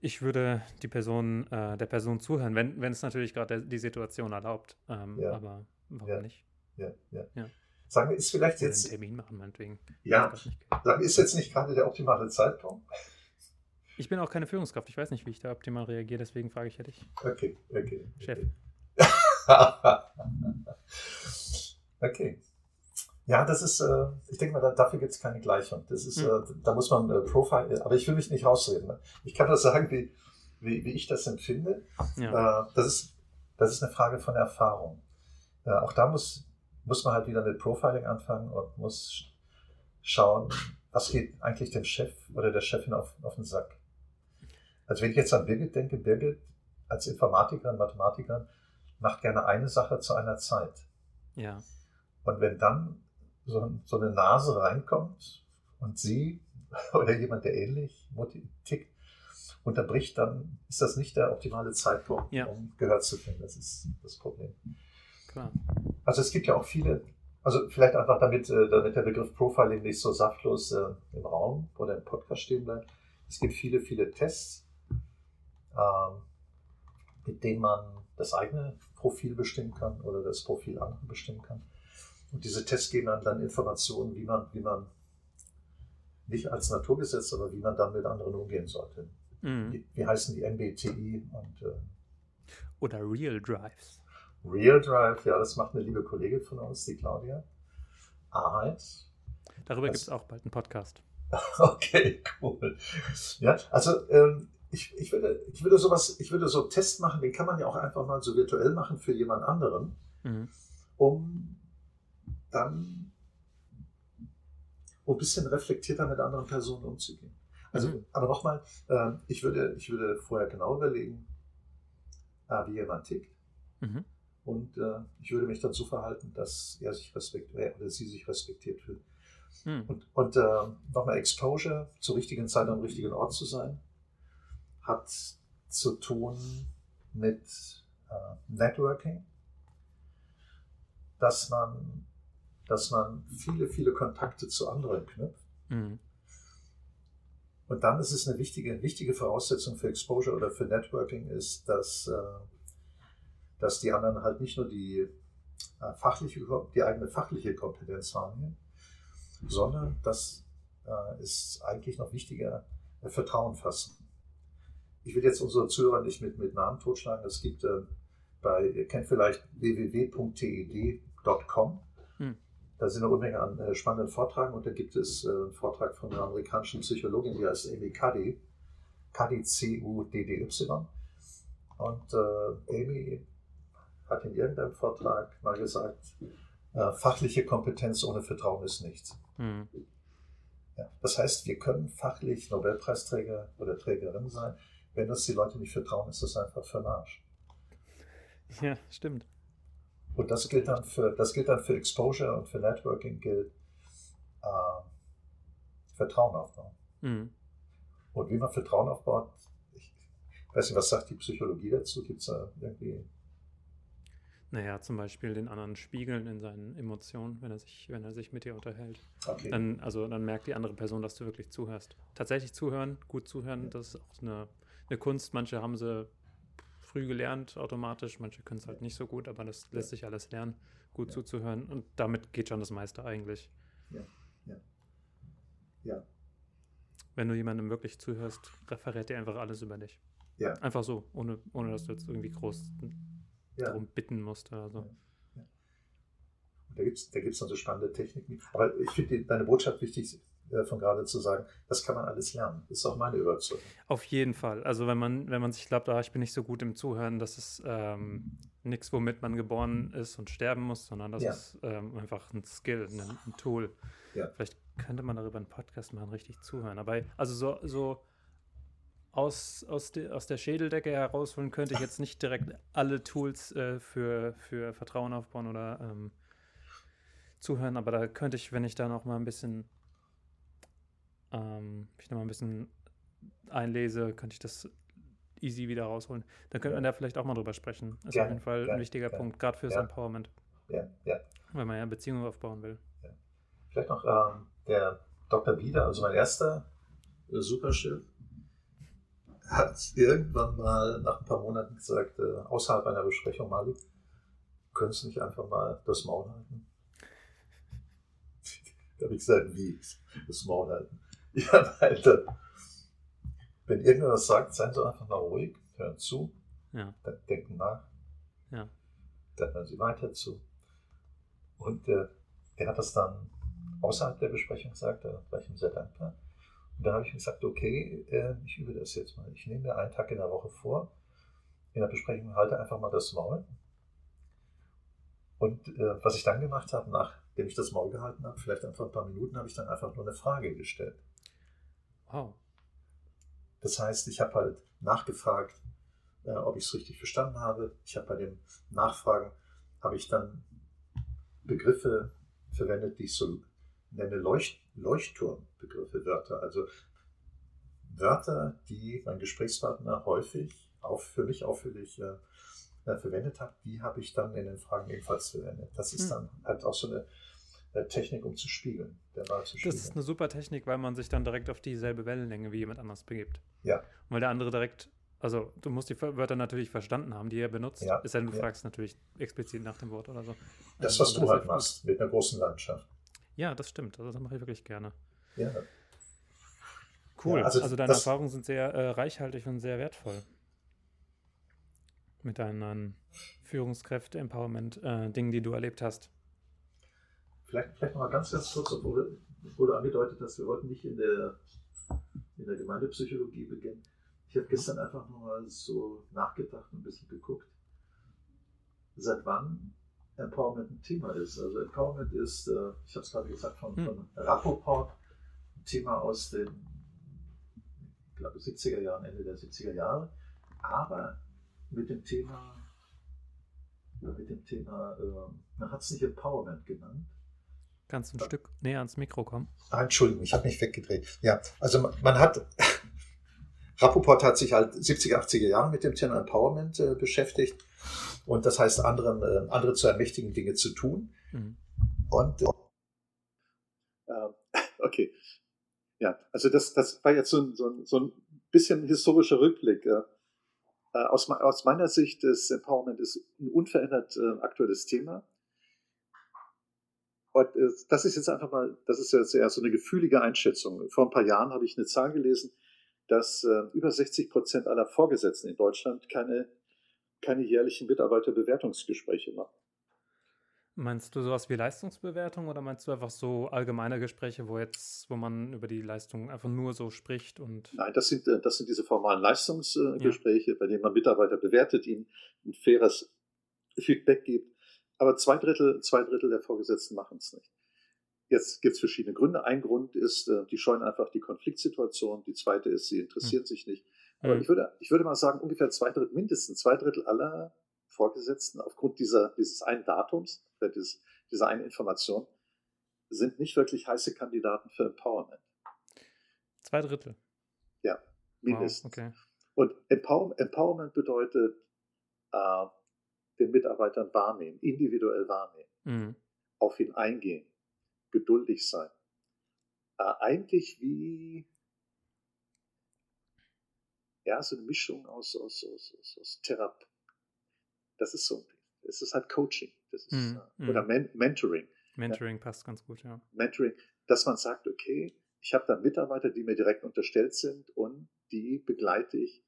Ich würde die Person, äh, der Person zuhören, wenn, wenn es natürlich gerade die Situation erlaubt. Ähm, ja. Aber warum ja. nicht? Ja, ja. ja. Sagen wir, ist vielleicht jetzt. Einen Termin machen, meinetwegen. Ja. Sagen wir, ist jetzt nicht gerade der optimale Zeitpunkt? Ich bin auch keine Führungskraft. Ich weiß nicht, wie ich da optimal reagiere, deswegen frage ich ja dich. Okay, okay. Chef. *laughs* okay. Ja, das ist, äh, ich denke mal, da, dafür gibt es keine Gleichung. Das ist, mhm. äh, da muss man äh, Profile, aber ich will mich nicht rausreden. Ne? Ich kann nur sagen, wie, wie, wie ich das empfinde. Ja. Äh, das, ist, das ist eine Frage von Erfahrung. Äh, auch da muss, muss man halt wieder mit Profiling anfangen und muss schauen, was geht eigentlich dem Chef oder der Chefin auf, auf den Sack. Also wenn ich jetzt an Birgit denke, Birgit als Informatikerin, Mathematikerin macht gerne eine Sache zu einer Zeit. Ja. Und wenn dann so, so eine Nase reinkommt und sie *laughs* oder jemand, der ähnlich tickt, unterbricht, dann ist das nicht der optimale Zeitpunkt, ja. um Gehör zu finden. Das ist das Problem. Klar. Also es gibt ja auch viele, Also vielleicht einfach damit, äh, damit der Begriff Profiling nicht so saftlos äh, im Raum oder im Podcast stehen bleibt. Es gibt viele, viele Tests, ähm, mit denen man das eigene Profil bestimmen kann oder das Profil anderer bestimmen kann. Und diese Tests geben einem dann Informationen, wie man, wie man nicht als Naturgesetz, aber wie man dann mit anderen umgehen sollte. Mhm. Wie, wie, heißen die MBTI und äh, oder Real Drives? Real Drive, ja, das macht eine liebe Kollegin von uns, die Claudia Aheit. Darüber gibt es auch bald einen Podcast. *laughs* okay, cool. Ja, also ähm, ich, ich, würde, ich würde sowas, ich würde so einen Test machen, den kann man ja auch einfach mal so virtuell machen für jemand anderen, mhm. um dann ein bisschen reflektierter mit anderen Personen umzugehen. Also, mhm. aber nochmal, äh, ich, würde, ich würde vorher genau überlegen, äh, wie jemand tickt. Mhm. Und äh, ich würde mich dann so verhalten, dass er sich respektiert oder sie sich respektiert fühlt. Mhm. Und, und äh, nochmal Exposure, zur richtigen Zeit am richtigen Ort zu sein, hat zu tun mit äh, Networking, dass man, dass man viele, viele Kontakte zu anderen knüpft. Mhm. Und dann ist es eine wichtige, wichtige Voraussetzung für Exposure oder für Networking ist, dass, äh, dass die anderen halt nicht nur die, äh, fachliche, die eigene fachliche Kompetenz wahrnehmen, sondern das äh, ist eigentlich noch wichtiger, Vertrauen fassen. Ich will jetzt unsere Zuhörer nicht mit, mit Namen totschlagen. Es gibt bei, ihr kennt vielleicht www.ted.com. Da sind eine Unmenge an äh, spannenden Vortragen und da gibt es äh, einen Vortrag von einer amerikanischen Psychologin, die heißt Amy Cuddy, Cuddy C-U-D-D-Y. Und äh, Amy hat in irgendeinem Vortrag mal gesagt, äh, fachliche Kompetenz ohne Vertrauen ist nichts. Mhm. Ja, das heißt, wir können fachlich Nobelpreisträger oder Trägerin sein. Wenn uns die Leute nicht vertrauen, ist das einfach für Arsch. Ja, stimmt. Und das gilt dann für, das gilt dann für Exposure und für Networking gilt äh, Vertrauen aufbauen. Mhm. Und wie man Vertrauen aufbaut, ich weiß nicht, was sagt die Psychologie dazu? Gibt es da irgendwie. Naja, zum Beispiel den anderen spiegeln in seinen Emotionen, wenn er sich, wenn er sich mit dir unterhält. Okay. Dann, also dann merkt die andere Person, dass du wirklich zuhörst. Tatsächlich zuhören, gut zuhören, das ist auch eine, eine Kunst. Manche haben sie früh gelernt, automatisch. Manche können es halt nicht so gut, aber das lässt sich alles lernen, gut ja. zuzuhören. Und damit geht schon das meiste eigentlich. Ja, ja. Ja. Wenn du jemandem wirklich zuhörst, referiert er einfach alles über dich. Ja. Einfach so, ohne, ohne dass du jetzt irgendwie groß ja. darum bitten musst oder so. Ja. Da gibt es da gibt's noch so spannende Techniken. Aber ich finde deine Botschaft wichtig, von gerade zu sagen, das kann man alles lernen. Das ist auch meine Überzeugung. Auf jeden Fall. Also wenn man, wenn man sich glaubt, ah, ich bin nicht so gut im Zuhören, das ist ähm, nichts, womit man geboren ist und sterben muss, sondern das ja. ist ähm, einfach ein Skill, ein, ein Tool. Ja. Vielleicht könnte man darüber einen Podcast machen, richtig zuhören. Aber also so, so aus, aus, de, aus der Schädeldecke herausholen könnte ich jetzt nicht direkt alle Tools äh, für, für Vertrauen aufbauen oder ähm, zuhören, aber da könnte ich, wenn ich da noch mal ein bisschen ähm, ich nochmal ein bisschen einlese, könnte ich das easy wieder rausholen. Dann könnte ja. man da vielleicht auch mal drüber sprechen. Ist ja, auf jeden Fall ja, ein wichtiger Punkt, gerade fürs Empowerment. Ja, ja. Wenn man ja Beziehungen aufbauen will. Vielleicht noch ähm, der Dr. Bieder, also mein erster äh, Superschiff, hat irgendwann mal nach ein paar Monaten gesagt, äh, außerhalb einer Besprechung, Malik, können Sie nicht einfach mal das Maul halten? *laughs* da habe ich gesagt, wie? Das Maul halten. *laughs* Ja, Alter. Wenn irgendwer was sagt, seien Sie einfach mal ruhig, hören zu, ja. dann denken nach. Ja. Dann hören Sie weiter zu. Und äh, der hat das dann außerhalb der Besprechung gesagt, da war ich ihm sehr dankbar. Und dann habe ich ihm gesagt, okay, äh, ich übe das jetzt mal. Ich nehme mir einen Tag in der Woche vor, in der Besprechung halte einfach mal das Maul. Und äh, was ich dann gemacht habe, nachdem ich das Maul gehalten habe, vielleicht einfach ein paar Minuten, habe ich dann einfach nur eine Frage gestellt. Wow. Das heißt, ich habe halt nachgefragt, äh, ob ich es richtig verstanden habe. Ich habe bei dem Nachfragen, habe ich dann Begriffe verwendet, die ich so nenne Leucht Leuchtturmbegriffe, Wörter. Also Wörter, die mein Gesprächspartner häufig auch für mich auffällig äh, verwendet hat, die habe ich dann in den Fragen ebenfalls verwendet. Das ist hm. dann halt auch so eine äh, Technik, um zu spiegeln. Der Wahl zu spiegeln. Das ist eine super Technik, weil man sich dann direkt auf dieselbe Wellenlänge wie jemand anders begibt. Ja. Und weil der andere direkt, also du musst die Wörter natürlich verstanden haben, die er benutzt. Ja. Es sei denn, du ja. fragst natürlich explizit nach dem Wort oder so. Das, was also, du halt machst, mit einer großen Landschaft. Ja, das stimmt. Also das mache ich wirklich gerne. Ja. Cool. Ja, also, also, deine Erfahrungen sind sehr äh, reichhaltig und sehr wertvoll. Mit deinen Führungskräfte-Empowerment-Dingen, äh, die du erlebt hast. Vielleicht, vielleicht noch mal ganz, ganz kurz, obwohl wurde angedeutet, dass wir wollten nicht in der, in der Gemeindepsychologie beginnen. Ich habe gestern einfach nur mal so nachgedacht und ein bisschen geguckt, seit wann Empowerment ein Thema ist. Also Empowerment ist, äh, ich habe es gerade gesagt, von, hm. von Rappaport, ein Thema aus den ich glaube, 70er Jahren, Ende der 70er Jahre, aber mit dem Thema, mit dem Thema, äh, man hat es nicht Empowerment genannt, Kannst du ein. Stück näher ans Mikro kommen? Ah, Entschuldigung, ich habe mich weggedreht. Ja, also man hat, *laughs* Rappoport hat sich halt 70er, 80er Jahre mit dem Thema Empowerment äh, beschäftigt und das heißt, anderen, äh, andere zu ermächtigen, Dinge zu tun. Mhm. Und äh, *laughs* okay, ja, also das, das war jetzt so ein, so ein, so ein bisschen historischer Rückblick. Äh, aus, aus meiner Sicht ist Empowerment ist ein unverändert äh, aktuelles Thema. Und äh, das ist jetzt einfach mal, das ist jetzt eher so eine gefühlige Einschätzung. Vor ein paar Jahren habe ich eine Zahl gelesen, dass äh, über 60 Prozent aller Vorgesetzten in Deutschland keine, keine jährlichen Mitarbeiterbewertungsgespräche machen. Meinst du sowas wie Leistungsbewertung oder meinst du einfach so allgemeine Gespräche, wo jetzt, wo man über die Leistung einfach nur so spricht und. Nein, das sind, äh, das sind diese formalen Leistungsgespräche, ja. bei denen man Mitarbeiter bewertet, ihnen ein faires Feedback gibt. Aber zwei Drittel, zwei Drittel der Vorgesetzten machen es nicht. Jetzt gibt es verschiedene Gründe. Ein Grund ist, äh, die scheuen einfach die Konfliktsituation. Die zweite ist, sie interessieren mhm. sich nicht. Aber mhm. ich, würde, ich würde mal sagen, ungefähr zwei Drittel, mindestens zwei Drittel aller Vorgesetzten aufgrund dieser, dieses einen Datums, dieses, dieser einen Information, sind nicht wirklich heiße Kandidaten für Empowerment. Zwei Drittel. Ja, mindestens. Wow, okay. Und Empower, Empowerment bedeutet, äh, den Mitarbeitern wahrnehmen, individuell wahrnehmen, mhm. auf ihn eingehen, geduldig sein. Äh, eigentlich wie ja, so eine Mischung aus, aus, aus, aus, aus Therapie. Das ist so, es ist halt Coaching. Das ist, mhm. äh, oder Men Mentoring. Mentoring ja. passt ganz gut, ja. Mentoring, dass man sagt, okay, ich habe da Mitarbeiter, die mir direkt unterstellt sind und die begleite ich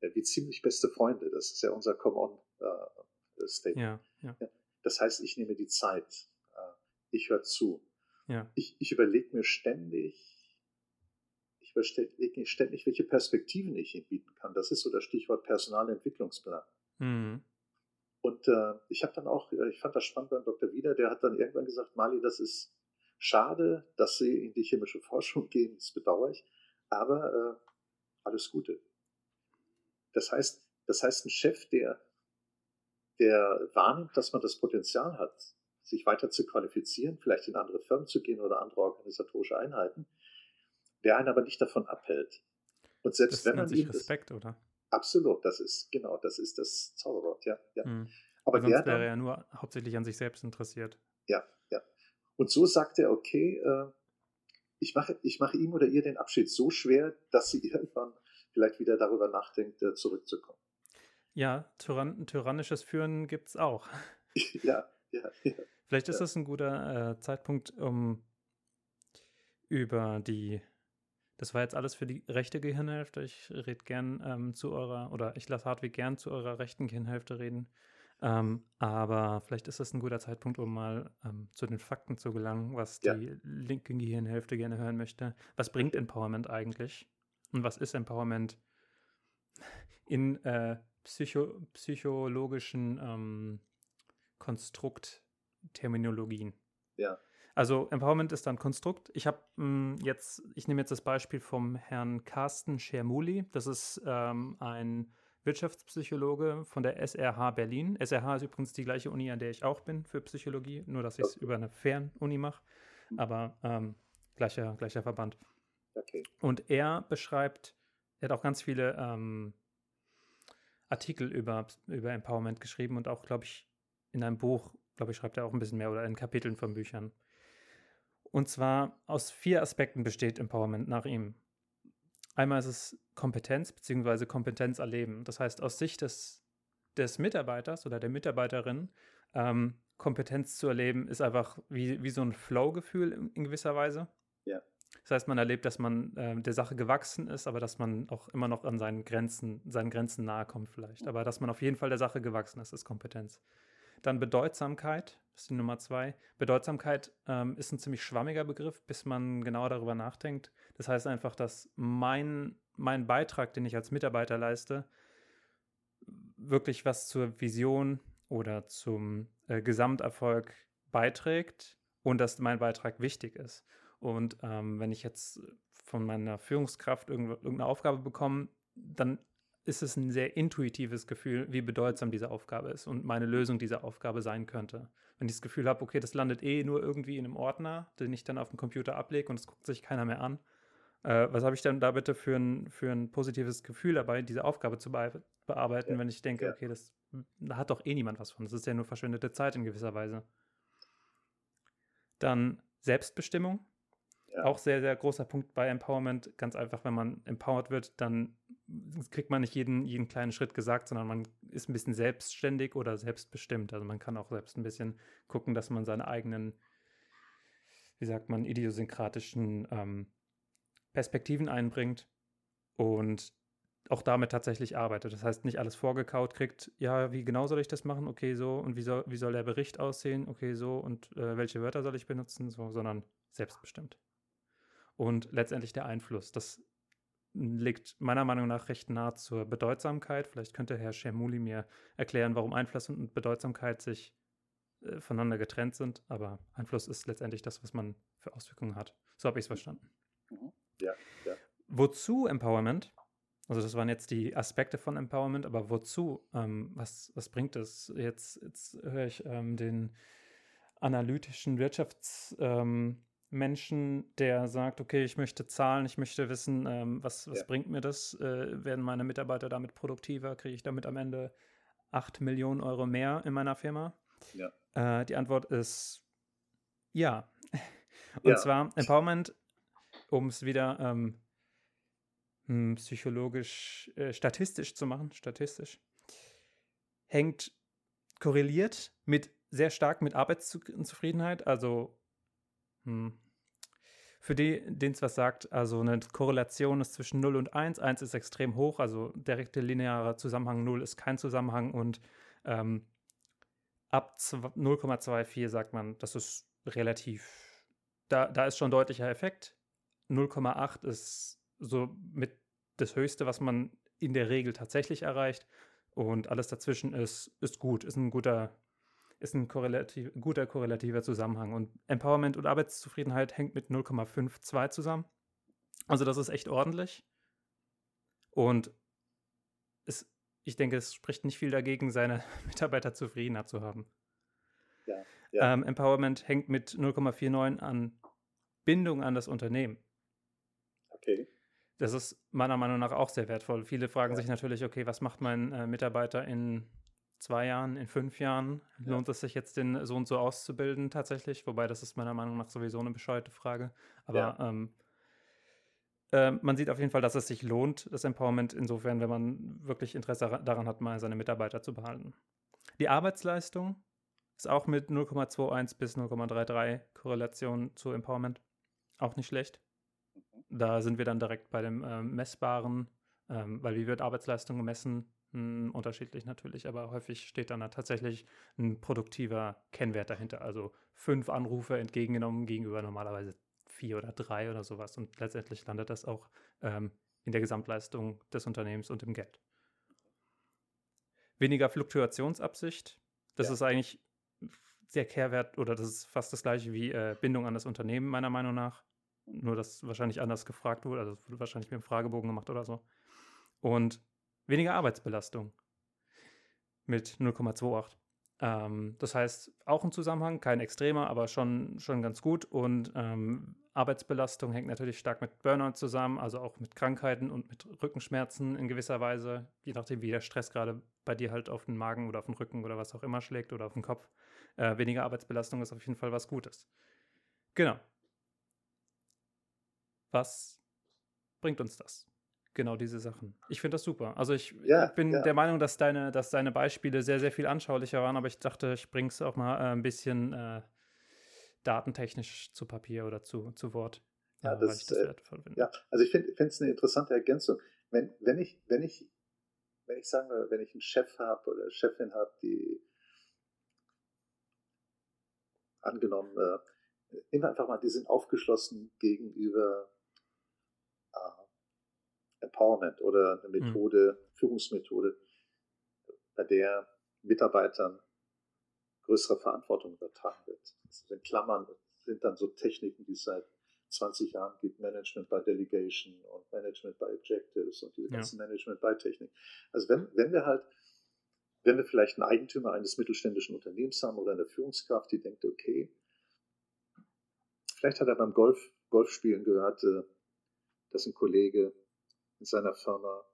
äh, wie ziemlich beste Freunde. Das ist ja unser Come-on äh, Statement. Ja, ja. Das heißt, ich nehme die Zeit, äh, ich höre zu. Ja. Ich, ich überlege mir ständig, ich überlege mir ständig, welche Perspektiven ich ihm bieten kann. Das ist so das Stichwort Personalentwicklungsplan. Mhm. Und äh, ich habe dann auch, äh, ich fand das spannend beim Dr. Wieder, der hat dann irgendwann gesagt, Mali, das ist schade, dass Sie in die chemische Forschung gehen, das bedauere ich, aber äh, alles Gute. Das heißt, das heißt, ein Chef, der der wahrnimmt, dass man das Potenzial hat, sich weiter zu qualifizieren, vielleicht in andere Firmen zu gehen oder andere organisatorische Einheiten, der einen aber nicht davon abhält. Und selbst das wenn man sich Respekt, das, oder? Absolut, das ist genau, das ist das Zauberwort, ja. ja. Mhm. Aber sonst der wäre ja nur hauptsächlich an sich selbst interessiert. Ja, ja. Und so sagt er, okay, äh, ich mache, ich mache ihm oder ihr den Abschied so schwer, dass sie *laughs* irgendwann vielleicht wieder darüber nachdenkt, äh, zurückzukommen. Ja, tyrann tyrannisches Führen gibt es auch. *laughs* Ja, ja, ja. Vielleicht ist ja. das ein guter äh, Zeitpunkt, um über die. Das war jetzt alles für die rechte Gehirnhälfte. Ich rede gern ähm, zu eurer, oder ich lasse Hartwig gern zu eurer rechten Gehirnhälfte reden. Ähm, aber vielleicht ist das ein guter Zeitpunkt, um mal ähm, zu den Fakten zu gelangen, was ja. die linke Gehirnhälfte gerne hören möchte. Was bringt Empowerment eigentlich? Und was ist Empowerment in äh, psycho psychologischen ähm, Konstruktterminologien. Ja. Also Empowerment ist dann Konstrukt. Ich habe hm, jetzt, ich nehme jetzt das Beispiel vom Herrn Carsten Schermuli. Das ist ähm, ein Wirtschaftspsychologe von der SRH Berlin. SRH ist übrigens die gleiche Uni, an der ich auch bin für Psychologie, nur dass ich es okay. über eine Fernuni mache, hm. aber ähm, gleicher, gleicher Verband. Okay. Und er beschreibt, er hat auch ganz viele ähm, Artikel über, über Empowerment geschrieben und auch, glaube ich, in einem Buch, glaube ich, schreibt er auch ein bisschen mehr oder in Kapiteln von Büchern. Und zwar aus vier Aspekten besteht Empowerment nach ihm. Einmal ist es Kompetenz bzw. Kompetenz erleben. Das heißt, aus Sicht des, des Mitarbeiters oder der Mitarbeiterin, ähm, Kompetenz zu erleben, ist einfach wie, wie so ein Flow-Gefühl in, in, gewisser Weise. Das heißt, man erlebt, dass man äh, der Sache gewachsen ist, aber dass man auch immer noch an seinen Grenzen, seinen Grenzen nahe kommt vielleicht. Aber dass man auf jeden Fall der Sache gewachsen ist, ist Kompetenz. Dann Bedeutsamkeit, ist die Nummer zwei. Bedeutsamkeit ähm, ist ein ziemlich schwammiger Begriff, bis man genauer darüber nachdenkt. Das heißt einfach, dass mein, mein Beitrag, den ich als Mitarbeiter leiste, wirklich was zur Vision oder zum äh, Gesamterfolg beiträgt und dass mein Beitrag wichtig ist. Und ähm, wenn ich jetzt von meiner Führungskraft irgendeine Aufgabe bekomme, dann ist es ein sehr intuitives Gefühl, wie bedeutsam diese Aufgabe ist und meine Lösung dieser Aufgabe sein könnte. Wenn ich das Gefühl habe, okay, das landet eh nur irgendwie in einem Ordner, den ich dann auf dem Computer ablege und es guckt sich keiner mehr an, äh, was habe ich denn da bitte für ein, für ein positives Gefühl dabei, diese Aufgabe zu be bearbeiten, ja. wenn ich denke, ja. okay, das da hat doch eh niemand was von. Das ist ja nur verschwendete Zeit in gewisser Weise. Dann Selbstbestimmung. Auch sehr, sehr großer Punkt bei Empowerment. Ganz einfach, wenn man empowered wird, dann kriegt man nicht jeden, jeden kleinen Schritt gesagt, sondern man ist ein bisschen selbstständig oder selbstbestimmt. Also man kann auch selbst ein bisschen gucken, dass man seine eigenen, wie sagt man, idiosynkratischen ähm, Perspektiven einbringt und auch damit tatsächlich arbeitet. Das heißt, nicht alles vorgekaut kriegt, ja, wie genau soll ich das machen? Okay, so. Und wie soll, wie soll der Bericht aussehen? Okay, so. Und äh, welche Wörter soll ich benutzen? So, sondern selbstbestimmt und letztendlich der Einfluss. Das liegt meiner Meinung nach recht nah zur Bedeutsamkeit. Vielleicht könnte Herr Schermuli mir erklären, warum Einfluss und Bedeutsamkeit sich äh, voneinander getrennt sind. Aber Einfluss ist letztendlich das, was man für Auswirkungen hat. So habe ich es verstanden. Mhm. Ja, ja. Wozu Empowerment? Also das waren jetzt die Aspekte von Empowerment, aber wozu? Ähm, was, was bringt es? Jetzt, jetzt höre ich ähm, den analytischen Wirtschafts... Ähm, Menschen, der sagt, okay, ich möchte zahlen, ich möchte wissen, ähm, was, was ja. bringt mir das? Äh, werden meine Mitarbeiter damit produktiver? Kriege ich damit am Ende 8 Millionen Euro mehr in meiner Firma? Ja. Äh, die Antwort ist ja. *laughs* Und ja. zwar Empowerment, um es wieder ähm, hm, psychologisch, äh, statistisch zu machen, statistisch, hängt korreliert mit sehr stark mit Arbeitszufriedenheit, also hm. Für die, denen es was sagt, also eine Korrelation ist zwischen 0 und 1. 1 ist extrem hoch, also direkte linearer Zusammenhang 0 ist kein Zusammenhang und ähm, ab 0,24 sagt man, das ist relativ, da, da ist schon deutlicher Effekt. 0,8 ist so mit das Höchste, was man in der Regel tatsächlich erreicht. Und alles dazwischen ist, ist gut, ist ein guter, ist ein korrelativ, guter korrelativer Zusammenhang. Und Empowerment und Arbeitszufriedenheit hängt mit 0,52 zusammen. Also das ist echt ordentlich. Und es, ich denke, es spricht nicht viel dagegen, seine *laughs* Mitarbeiter zufriedener zu haben. Ja, ja. Ähm, Empowerment hängt mit 0,49 an Bindung an das Unternehmen. Okay. Das ist meiner Meinung nach auch sehr wertvoll. Viele fragen ja. sich natürlich, okay, was macht mein äh, Mitarbeiter in zwei Jahren, in fünf Jahren lohnt es sich jetzt, den so und so auszubilden tatsächlich? Wobei das ist meiner Meinung nach sowieso eine bescheuerte Frage. Aber ja. ähm, äh, man sieht auf jeden Fall, dass es sich lohnt, das Empowerment insofern, wenn man wirklich Interesse daran hat, mal seine Mitarbeiter zu behalten. Die Arbeitsleistung ist auch mit 0,21 bis 0,33 Korrelation zu Empowerment auch nicht schlecht. Da sind wir dann direkt bei dem äh, Messbaren, ähm, weil wie wird Arbeitsleistung gemessen? Hm, unterschiedlich natürlich, aber häufig steht dann da tatsächlich ein produktiver Kennwert dahinter. Also fünf Anrufe entgegengenommen gegenüber normalerweise vier oder drei oder sowas. Und letztendlich landet das auch ähm, in der Gesamtleistung des Unternehmens und im Geld. Weniger Fluktuationsabsicht. Das ja. ist eigentlich sehr Kehrwert oder das ist fast das gleiche wie äh, Bindung an das Unternehmen, meiner Meinung nach. Nur, dass wahrscheinlich anders gefragt wurde. Also, es wurde wahrscheinlich mit dem Fragebogen gemacht oder so. Und weniger Arbeitsbelastung mit 0,28. Ähm, das heißt, auch ein Zusammenhang, kein extremer, aber schon, schon ganz gut. Und ähm, Arbeitsbelastung hängt natürlich stark mit Burnout zusammen, also auch mit Krankheiten und mit Rückenschmerzen in gewisser Weise, je nachdem, wie der Stress gerade bei dir halt auf den Magen oder auf den Rücken oder was auch immer schlägt oder auf den Kopf. Äh, weniger Arbeitsbelastung ist auf jeden Fall was Gutes. Genau. was bringt uns das? Genau diese Sachen. Ich finde das super. Also ich, Ja, bin ja. der Meinung, dass deine, dass deine Beispiele sehr, sehr viel anschaulicher waren, aber ich dachte, ich bringe es auch mal äh, ein bisschen äh, datentechnisch zu Papier oder zu, zu Wort. Ja, äh, weil das, ich das äh. Ja, also ich finde es eine interessante Ergänzung. Wenn, wenn ich, wenn ich, wenn ich sagen wenn ich einen Chef habe oder Chefin habe, die angenommen, äh, immer einfach mal, die sind aufgeschlossen gegenüber äh, Empowerment oder eine Mhm. Methode, Führungsmethode, bei der Mitarbeitern größere Verantwortung übertragen wird. Das in Klammern sind dann so Techniken, die es seit 20 Jahren gibt, Management by Delegation und Management by Objectives und diese Ja. ganzen Management by Technik. Also wenn, wenn wir halt, wenn wir vielleicht einen Eigentümer eines mittelständischen Unternehmens haben oder eine Führungskraft, die denkt, okay, vielleicht hat er beim Golf, Golfspielen gehört, äh, dass ein Kollege in seiner Firma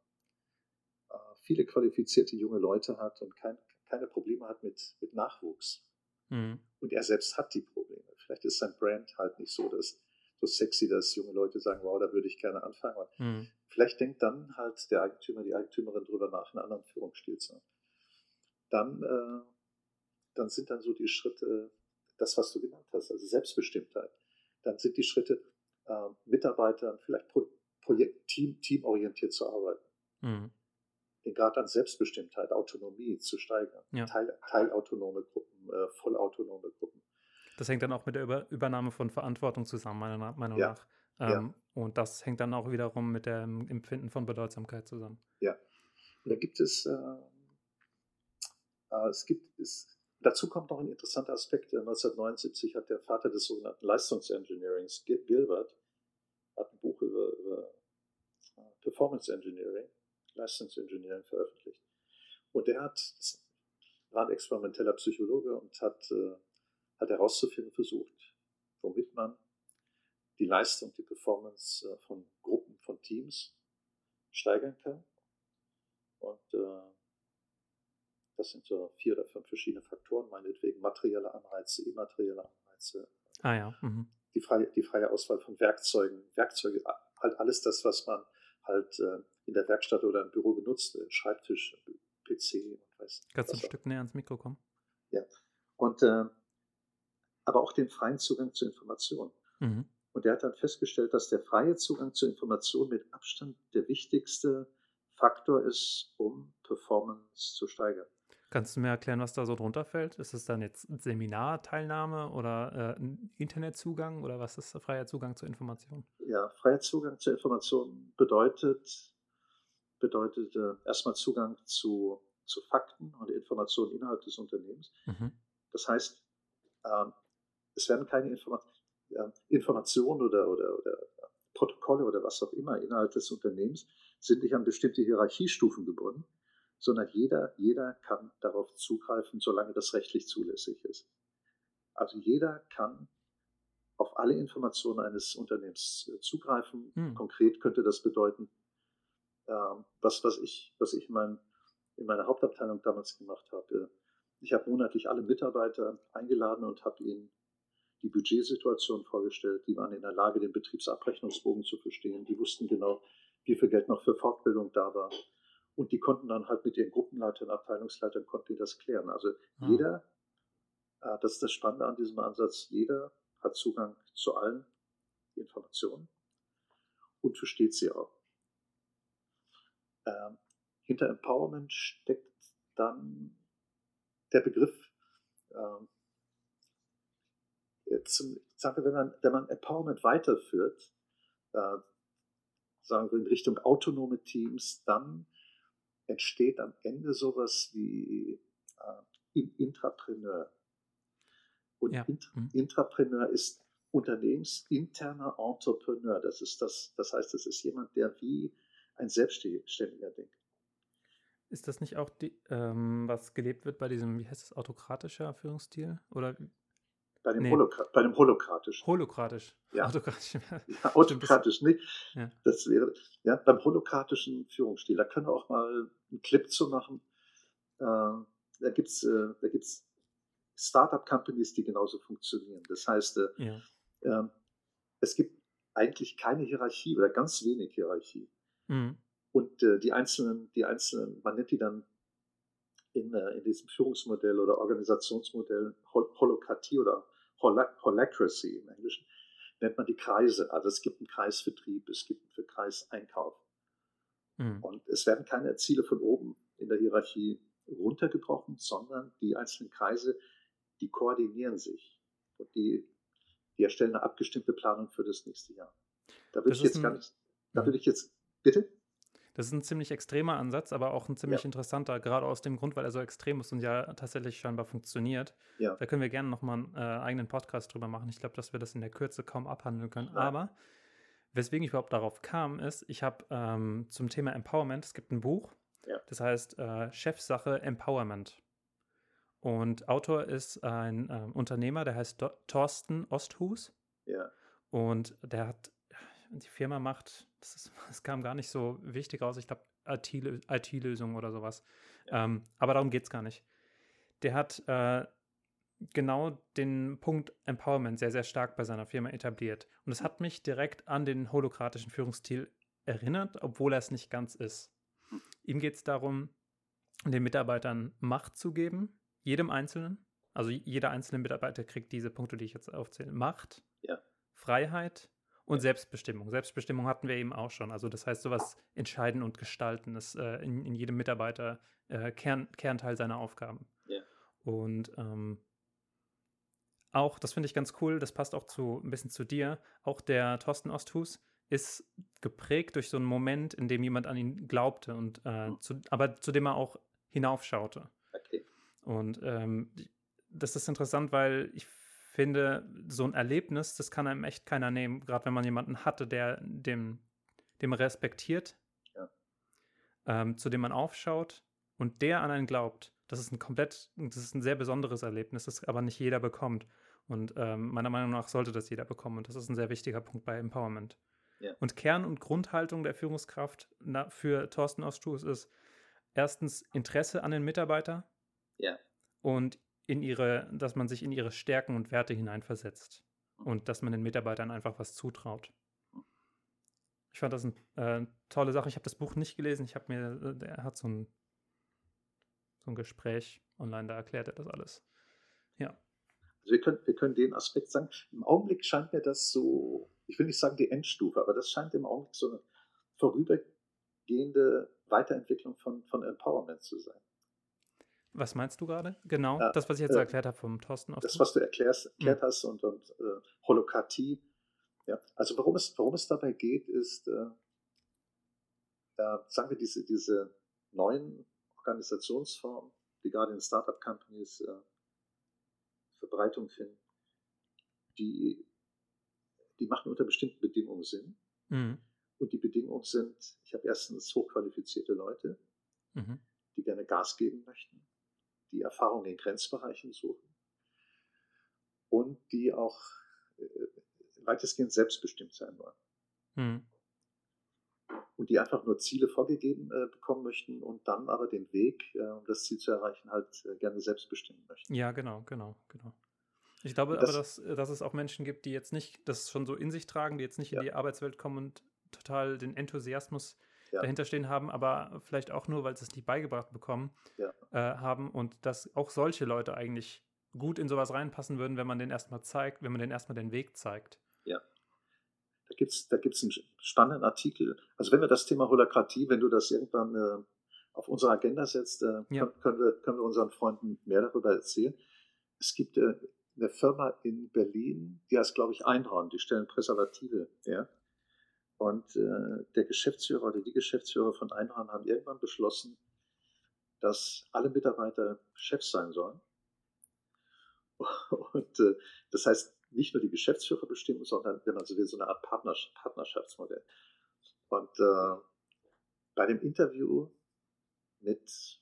äh, viele qualifizierte junge Leute hat und kein, keine Probleme hat mit, mit Nachwuchs. Mhm. Und er selbst hat die Probleme. Vielleicht ist sein Brand halt nicht so, dass, so sexy, dass junge Leute sagen, wow, da würde ich gerne anfangen. Mhm. vielleicht denkt dann halt der Eigentümer, die Eigentümerin drüber nach, einen anderen Führungsstil zu haben. Dann, äh, dann sind dann so die Schritte, das, was du genannt hast, also Selbstbestimmtheit. Dann sind die Schritte, äh, Mitarbeitern vielleicht pro, Projekt, Team, teamorientiert zu arbeiten Mhm. den Grad an Selbstbestimmtheit, Autonomie zu steigern. Ja. Teil, teilautonome Gruppen, äh, vollautonome Gruppen. Das hängt dann auch mit der Über Übernahme von Verantwortung zusammen, meiner Meinung Ja. nach. Ähm, Und das hängt dann auch wiederum mit dem Empfinden von Bedeutsamkeit zusammen. Und da gibt es, äh, äh, es gibt, es, dazu kommt noch ein interessanter Aspekt. Äh, 1979 hat der Vater des sogenannten Leistungsengineerings, Gil- Gilbert, hat ein Buch über, über äh, Performance Engineering, Leistungsengineering veröffentlicht. Und der hat, das war ein experimenteller Psychologe und hat, äh, hat herauszufinden versucht, womit man die Leistung, die Performance äh, von Gruppen, von Teams steigern kann. Und äh, das sind so vier oder fünf verschiedene Faktoren, meinetwegen materielle Anreize, immaterielle Anreize, Ah ja. Mhm. die freie, die freie Auswahl von Werkzeugen, Werkzeuge, halt alles das, was man halt äh, in der Werkstatt oder im Büro benutzt, äh, Schreibtisch, PC und weiß. Kannst du ein. Stück näher ans Mikro kommen? Und äh, aber auch den freien Zugang zu Informationen. Mhm. Und er hat dann festgestellt, dass der freie Zugang zu Informationen mit Abstand der wichtigste Faktor ist, um Performance zu steigern. Kannst du mir erklären, was da so drunter fällt? Ist es dann jetzt Seminarteilnahme oder äh, ein Internetzugang oder was ist der freie Zugang zur Information? Ja, freier Zugang zu Informationen bedeutet, bedeutet äh, erstmal Zugang zu, zu Fakten und Informationen innerhalb des Unternehmens. Mhm. Das heißt, ähm, es werden keine Informa äh, Informationen oder, oder, oder Protokolle oder was auch immer innerhalb des Unternehmens sind nicht an bestimmte Hierarchiestufen gebunden, sondern jeder, jeder kann darauf zugreifen, solange das rechtlich zulässig ist. Also jeder kann auf alle Informationen eines Unternehmens äh, zugreifen. Hm. Konkret könnte das bedeuten, ähm, was, was ich, was ich in, mein, in meiner Hauptabteilung damals gemacht habe. Ich habe monatlich alle Mitarbeiter eingeladen und habe ihnen die Budgetsituation vorgestellt. Die waren in der Lage, den Betriebsabrechnungsbogen zu verstehen. Die wussten genau, wie viel Geld noch für Fortbildung da war. Und die konnten dann halt mit ihren Gruppenleitern, Abteilungsleitern, konnten die das klären. Also Ah. jeder, äh, das ist das Spannende an diesem Ansatz, jeder hat Zugang zu allen Informationen und versteht sie auch. Ähm, hinter Empowerment steckt dann der Begriff, ähm, zum, sagen wir, wenn man, wenn man Empowerment weiterführt, äh, sagen wir in Richtung autonome Teams, dann entsteht am Ende sowas wie äh, Intrapreneur. Und Ja. Int Mhm. Intrapreneur ist unternehmensinterner Entrepreneur. Das ist das, das heißt, es ist jemand, der wie ein Selbstständiger denkt. Ist das nicht auch die, ähm, was gelebt wird bei diesem, wie heißt es, autokratischer Führungsstil? Oder Bei dem, Nee. Holokra bei dem Holokratischen. holokratisch? Ja. Autokratisch. Ja, *laughs* autokratisch nicht. Ja. Das wäre, ja, beim holokratischen Führungsstil, da können wir auch mal einen Clip zu machen. Äh, da gibt es äh, da gibt's Startup-Companies, die genauso funktionieren. Das heißt, äh, ja. ähm, es gibt eigentlich keine Hierarchie oder ganz wenig Hierarchie. Mhm. Und äh, die einzelnen, die einzelnen, man nennt die dann in, äh, in diesem Führungsmodell oder Organisationsmodell Hol Holokratie oder Hol Holacracy im Englischen, nennt man die Kreise. Also es gibt einen Kreisvertrieb, es gibt einen Kreiseinkauf. Mhm. Und es werden keine Ziele von oben in der Hierarchie runtergebrochen, sondern die einzelnen Kreise, die koordinieren sich und die, die erstellen eine abgestimmte Planung für das nächste Jahr. Da würde ich jetzt gar nicht, da würde ich jetzt, bitte? Das ist ein ziemlich extremer Ansatz, aber auch ein ziemlich ja. interessanter, gerade aus dem Grund, weil er so extrem ist und ja tatsächlich scheinbar funktioniert. Ja. Da können wir gerne nochmal einen äh, eigenen Podcast drüber machen. Ich glaube, dass wir das in der Kürze kaum abhandeln können. Ja. Aber weswegen ich überhaupt darauf kam, ist, ich habe ähm, zum Thema Empowerment, es gibt ein Buch, das heißt äh, Chefsache Empowerment. Und Autor ist ein äh, Unternehmer, der heißt Do Thorsten Osthus. Ja. Und der hat die Firma macht, das, ist, *laughs* das kam gar nicht so wichtig aus, ich glaube IT-Lösungen oder sowas. Ja. Ähm, aber darum geht es gar nicht. Der hat äh, genau den Punkt Empowerment sehr, sehr stark bei seiner Firma etabliert. Und es hat mich direkt an den holokratischen Führungsstil erinnert, obwohl er es nicht ganz ist. Ihm geht es darum, den Mitarbeitern Macht zu geben, jedem Einzelnen. Also jeder einzelne Mitarbeiter kriegt diese Punkte, die ich jetzt aufzähle. Macht, ja. Freiheit, und Selbstbestimmung. Selbstbestimmung hatten wir eben auch schon. Also das heißt, sowas entscheiden und gestalten ist äh, in, in, jedem Mitarbeiter äh, Kern, Kernteil seiner Aufgaben. Yeah. Und ähm, auch, das finde ich ganz cool, das passt auch zu ein bisschen zu dir, auch der Thorsten Osthus ist geprägt durch so einen Moment, in dem jemand an ihn glaubte und äh, mhm. zu, aber zu dem er auch hinaufschaute. Okay. Und ähm, das ist interessant, weil ich finde, so ein Erlebnis, das kann einem echt keiner nehmen, gerade wenn man jemanden hatte, der dem, dem respektiert, ja. ähm, zu dem man aufschaut und der an einen glaubt. Das ist ein komplett, das ist ein sehr besonderes Erlebnis, das aber nicht jeder bekommt. Und ähm, meiner Meinung nach sollte das jeder bekommen. Und das ist ein sehr wichtiger Punkt bei Empowerment. Ja. Und Kern- und Grundhaltung der Führungskraft na, für Thorsten Oststuß ist erstens Interesse an den Mitarbeiter. Ja. Und in ihre, dass man sich in ihre Stärken und Werte hineinversetzt und dass man den Mitarbeitern einfach was zutraut. Ich fand das eine äh, tolle Sache. Ich habe das Buch nicht gelesen. Ich habe mir, äh, er hat so ein, so ein Gespräch online, da erklärt er das alles. Ja. Also wir können, wir können den Aspekt sagen. Im Augenblick scheint mir das so, ich will nicht sagen die Endstufe, aber das scheint im Augenblick so eine vorübergehende Weiterentwicklung von, von Empowerment zu sein. Was meinst du gerade? Genau, ja, das, was ich jetzt äh, erklärt habe vom Thorsten. Das, was du erklärst, hm. erklärt hast und, und äh, Holokratie. Ja. Also worum es, worum es dabei geht, ist, äh, sagen wir, diese, diese neuen Organisationsformen, die gerade in Startup-Companies äh, Verbreitung finden, die, die machen unter bestimmten Bedingungen Sinn. Mhm. Und die Bedingungen sind, ich habe erstens hochqualifizierte Leute, mhm. die gerne Gas geben möchten die Erfahrung in Grenzbereichen suchen und die auch äh, weitestgehend selbstbestimmt sein wollen. Hm. Und die einfach nur Ziele vorgegeben äh, bekommen möchten und dann aber den Weg, äh, um das Ziel zu erreichen, halt äh, gerne selbst bestimmen möchten. Ja, genau, genau, genau. Ich glaube das, aber, dass, äh, dass es auch Menschen gibt, die jetzt nicht das schon so in sich tragen, die jetzt nicht ja. in die Arbeitswelt kommen und total den Enthusiasmus ja. dahinter stehen haben, aber vielleicht auch nur, weil sie es nicht beigebracht bekommen ja. äh, haben und dass auch solche Leute eigentlich gut in sowas reinpassen würden, wenn man den erstmal zeigt, wenn man den erstmal den Weg zeigt. Ja. Da gibt es da gibt's einen spannenden Artikel. Also wenn wir das Thema Holokratie, wenn du das irgendwann äh, auf unsere Agenda setzt, äh, ja. können, wir, können wir unseren Freunden mehr darüber erzählen. Es gibt äh, eine Firma in Berlin, die heißt, glaube ich, Einhorn, die stellen Präservative her. Und äh, der Geschäftsführer oder die Geschäftsführer von Einhorn haben irgendwann beschlossen, dass alle Mitarbeiter Chefs sein sollen. *laughs* Und äh, das heißt, nicht nur die Geschäftsführer bestimmen, sondern wenn man so will, so eine Art Partners Partnerschaftsmodell. Und äh, bei dem Interview mit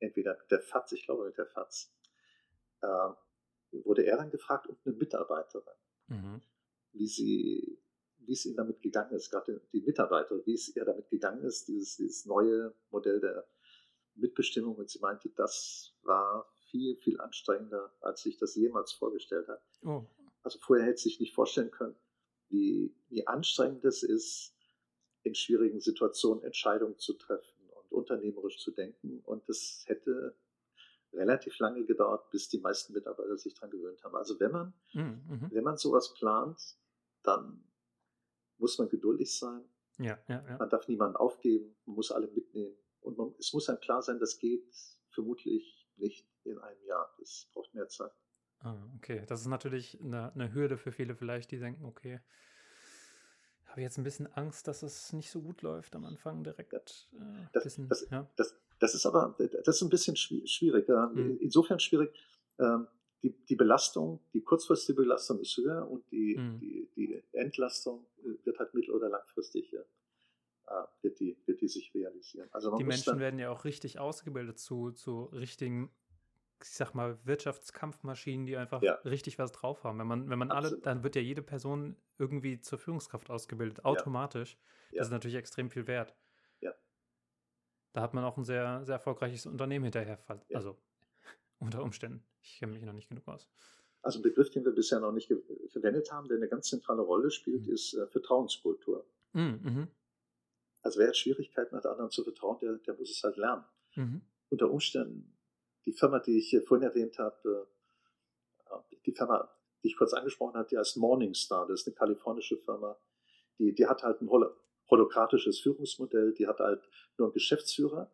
entweder der FATS, ich glaube mit der FATS, äh, wurde er dann gefragt und eine Mitarbeiterin, mhm. wie sie wie es ihnen damit gegangen ist, gerade die Mitarbeiter, wie es ihr damit gegangen ist, dieses, dieses neue Modell der Mitbestimmung. Und sie meinte, das war viel, viel anstrengender, als sich das jemals vorgestellt hat. Oh. Also vorher hätte sie sich nicht vorstellen können, wie, wie anstrengend es ist, in schwierigen Situationen Entscheidungen zu treffen und unternehmerisch zu denken. Und es hätte relativ lange gedauert, bis die meisten Mitarbeiter sich daran gewöhnt haben. Also wenn man, mhm. mhm. wenn man sowas plant, dann muss man geduldig sein. Ja, ja, ja. Man darf niemanden aufgeben, man muss alle mitnehmen. Und man, es muss einem klar sein, das geht vermutlich nicht in einem Jahr. Das braucht mehr Zeit. Ah, okay. Das ist natürlich eine, eine Hürde für viele vielleicht, die denken, okay, habe jetzt ein bisschen Angst, dass es nicht so gut läuft am Anfang direkt. Äh, das, bisschen, das, ja. das, das, ist aber, das ist ein bisschen schwierig. Mhm. Insofern schwierig, ähm, die, die Belastung, die kurzfristige Belastung ist höher und die, mhm. die, die Entlastung äh, wird halt mittel- oder langfristig ja, äh, wird, die, wird die sich realisieren. Also die Menschen werden ja auch richtig ausgebildet zu, zu richtigen, ich sag mal, Wirtschaftskampfmaschinen, die einfach ja. richtig was drauf haben. Wenn man, wenn man alle, dann wird ja jede Person irgendwie zur Führungskraft ausgebildet, automatisch. Ja. Das ist natürlich extrem viel wert. Ja. Da hat man auch ein sehr, sehr erfolgreiches Unternehmen hinterher. Also unter Umständen. Ich kenne mich noch nicht genug aus. Also ein Begriff, den wir bisher noch nicht verwendet haben, der eine ganz zentrale Rolle spielt, mhm. ist äh, Vertrauenskultur. Mhm. mhm. Also wer hat Schwierigkeiten hat, anderen zu vertrauen, der, der muss es halt lernen. Mhm. Unter Umständen, die Firma, die ich vorhin erwähnt habe, äh, die Firma, die ich kurz angesprochen habe, die heißt Morningstar, das ist eine kalifornische Firma, die, die hat halt ein holokratisches Führungsmodell, die hat halt nur einen Geschäftsführer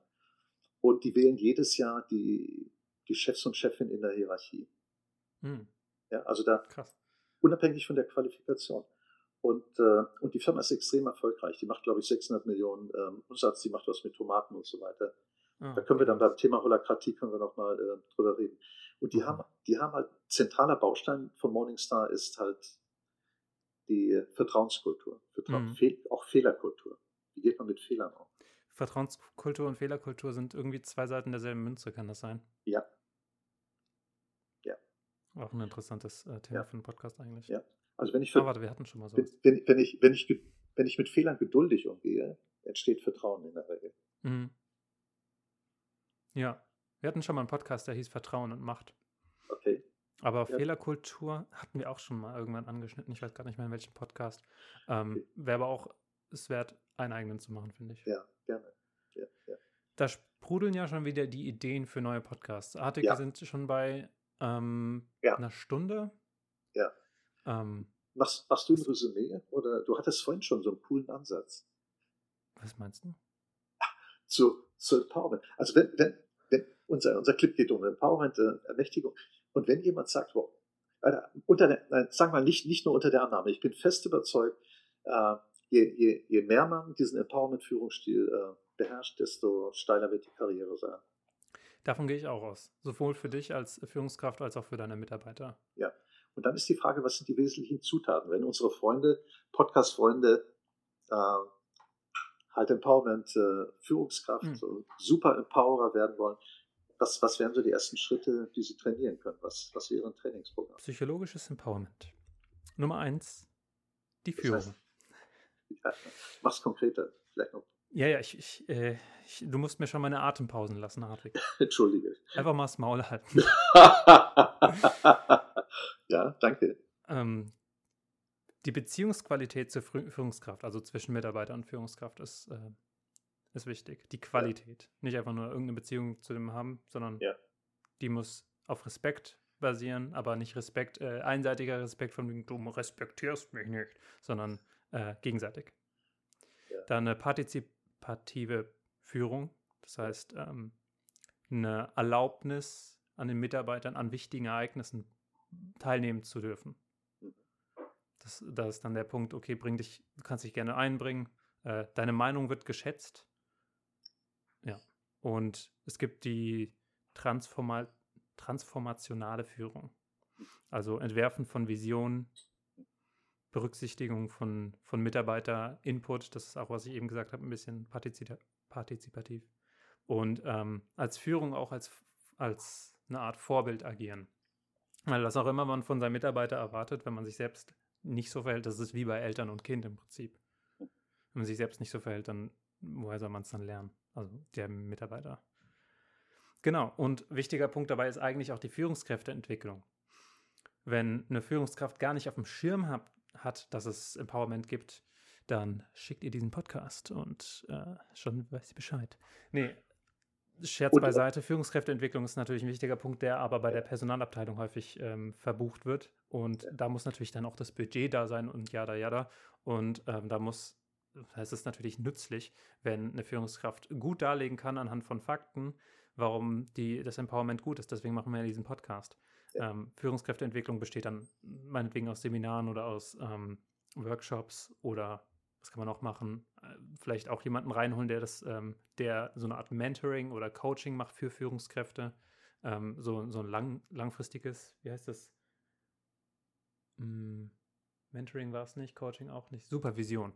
und die wählen jedes Jahr die, die Chefs und Chefin in der Hierarchie. Hm. Ja, also da Krass. unabhängig von der Qualifikation. Und, äh, und die Firma ist extrem erfolgreich. Die macht, glaube ich, 600 Millionen ähm, Umsatz. Die macht was mit Tomaten und so weiter. Ah, da können wir dann beim Thema Holokratie können wir nochmal äh, drüber reden. Und die mhm. haben, die haben halt, zentraler Baustein von Morningstar ist halt die Vertrauenskultur. Vertrauen, mhm. Fehl, auch Fehlerkultur. Wie geht man mit Fehlern um? Vertrauenskultur und Fehlerkultur sind irgendwie zwei Seiten derselben Münze, kann das sein? Ja. Auch ein interessantes äh, Thema ja. für einen Podcast eigentlich. Ja. Also wenn ich für, oh, warte, wir hatten schon mal sowas. Wenn, wenn, ich, wenn, ich, wenn ich mit Fehlern geduldig umgehe, entsteht Vertrauen in der Regel. Mhm. Ja, wir hatten schon mal einen Podcast, der hieß Vertrauen und Macht. Okay. Aber ja. Fehlerkultur hatten wir auch schon mal irgendwann angeschnitten. Ich weiß gar nicht mehr in welchem Podcast. Ähm, okay. Wäre aber auch es wert, einen eigenen zu machen, finde ich. Ja, gerne. Ja, ja. Da sprudeln ja schon wieder die Ideen für neue Podcasts. Artikel sind schon bei ähm, ja. einer Stunde. Ja. Ähm, machst, machst du ein Resümee? Oder du hattest vorhin schon so einen coolen Ansatz. Was meinst du? Zu, zu Empowerment. Also wenn, wenn, wenn unser, unser Clip geht um Empowerment, äh, Ermächtigung, und wenn jemand sagt, wow, unter der, nein, sagen wir nicht, nicht nur unter der Annahme, ich bin fest überzeugt, äh, je, je, je mehr man diesen Empowerment-Führungsstil äh, beherrscht, desto steiler wird die Karriere sein. Davon gehe ich auch aus. Sowohl für dich als Führungskraft als auch für deine Mitarbeiter. Ja. Und dann ist die Frage, was sind die wesentlichen Zutaten? Wenn unsere Freunde, Podcast-Freunde, äh, halt Empowerment, äh, Führungskraft, mhm. super Empowerer werden wollen, was, was wären so die ersten Schritte, die sie trainieren können? Was, was wäre ein Trainingsprogramm? Psychologisches Empowerment. Nummer eins, die Führung. Das heißt, ja, mach's konkreter, vielleicht noch. Ja, ja, ich, ich, äh, ich, du musst mir schon meine Atempausen lassen, Hartwig. *laughs* Entschuldige. Einfach mal das Maul halten. *laughs* *laughs* ja, danke. Ähm, die Beziehungsqualität zur Führungskraft, also zwischen Mitarbeiter und Führungskraft, ist, äh, ist wichtig. Die Qualität. Ja. Nicht einfach nur irgendeine Beziehung zu dem haben, sondern ja. die muss auf Respekt basieren, aber nicht Respekt, äh, einseitiger Respekt von wegen, du respektierst mich nicht, sondern äh, gegenseitig. Ja. Dann eine partizipative Führung, das heißt ähm, eine Erlaubnis an den Mitarbeitern an wichtigen Ereignissen teilnehmen zu dürfen. Das, das ist dann der Punkt, okay, bring dich, du kannst dich gerne einbringen, äh, deine Meinung wird geschätzt. Ja. Und es gibt die Transforma transformationale Führung. Also Entwerfen von Visionen, Berücksichtigung von, von Mitarbeiter-Input, das ist auch, was ich eben gesagt habe, ein bisschen partizipativ. Und ähm, als Führung auch als, als eine Art Vorbild agieren. Weil das auch immer man von seinem Mitarbeiter erwartet, wenn man sich selbst nicht so verhält, das ist wie bei Eltern und Kind im Prinzip. Wenn man sich selbst nicht so verhält, dann woher soll man es dann lernen? Also der Mitarbeiter. Genau, und wichtiger Punkt dabei ist eigentlich auch die Führungskräfteentwicklung. Wenn eine Führungskraft gar nicht auf dem Schirm hat, hat, dass es Empowerment gibt, dann schickt ihr diesen Podcast und äh, schon weiß sie Bescheid. Nee, Scherz und, beiseite, Führungskräfteentwicklung ist natürlich ein wichtiger Punkt, der aber bei der Personalabteilung häufig ähm, verbucht wird. Und ja. da muss natürlich dann auch das Budget da sein und jada jada. Und ähm, da muss, es ist natürlich nützlich, wenn eine Führungskraft gut darlegen kann anhand von Fakten, warum die, das Empowerment gut ist. Deswegen machen wir ja diesen Podcast. Ähm, Führungskräfteentwicklung besteht dann meinetwegen aus Seminaren oder aus ähm, Workshops oder was kann man noch machen? Äh, vielleicht auch jemanden reinholen, der das, ähm, der so eine Art Mentoring oder Coaching macht für Führungskräfte. Ähm, so, so ein lang, langfristiges, wie heißt das? Hm, Mentoring war es nicht, Coaching auch nicht. Supervision.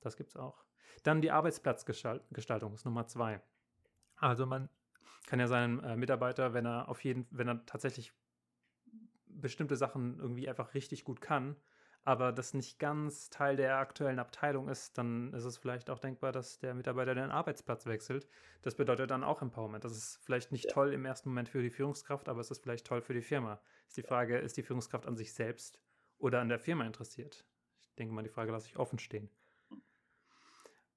Das gibt es auch. Dann die Arbeitsplatzgestaltung ist Nummer zwei. Also man kann ja seinen äh, Mitarbeiter, wenn er auf jeden, wenn er tatsächlich bestimmte Sachen irgendwie einfach richtig gut kann, aber das nicht ganz Teil der aktuellen Abteilung ist, dann ist es vielleicht auch denkbar, dass der Mitarbeiter den Arbeitsplatz wechselt. Das bedeutet dann auch Empowerment. Das ist vielleicht nicht ja. toll im ersten Moment für die Führungskraft, aber es ist vielleicht toll für die Firma. Ist die Frage, ist die Führungskraft an sich selbst oder an der Firma interessiert? Ich denke mal, die Frage lasse ich offen stehen.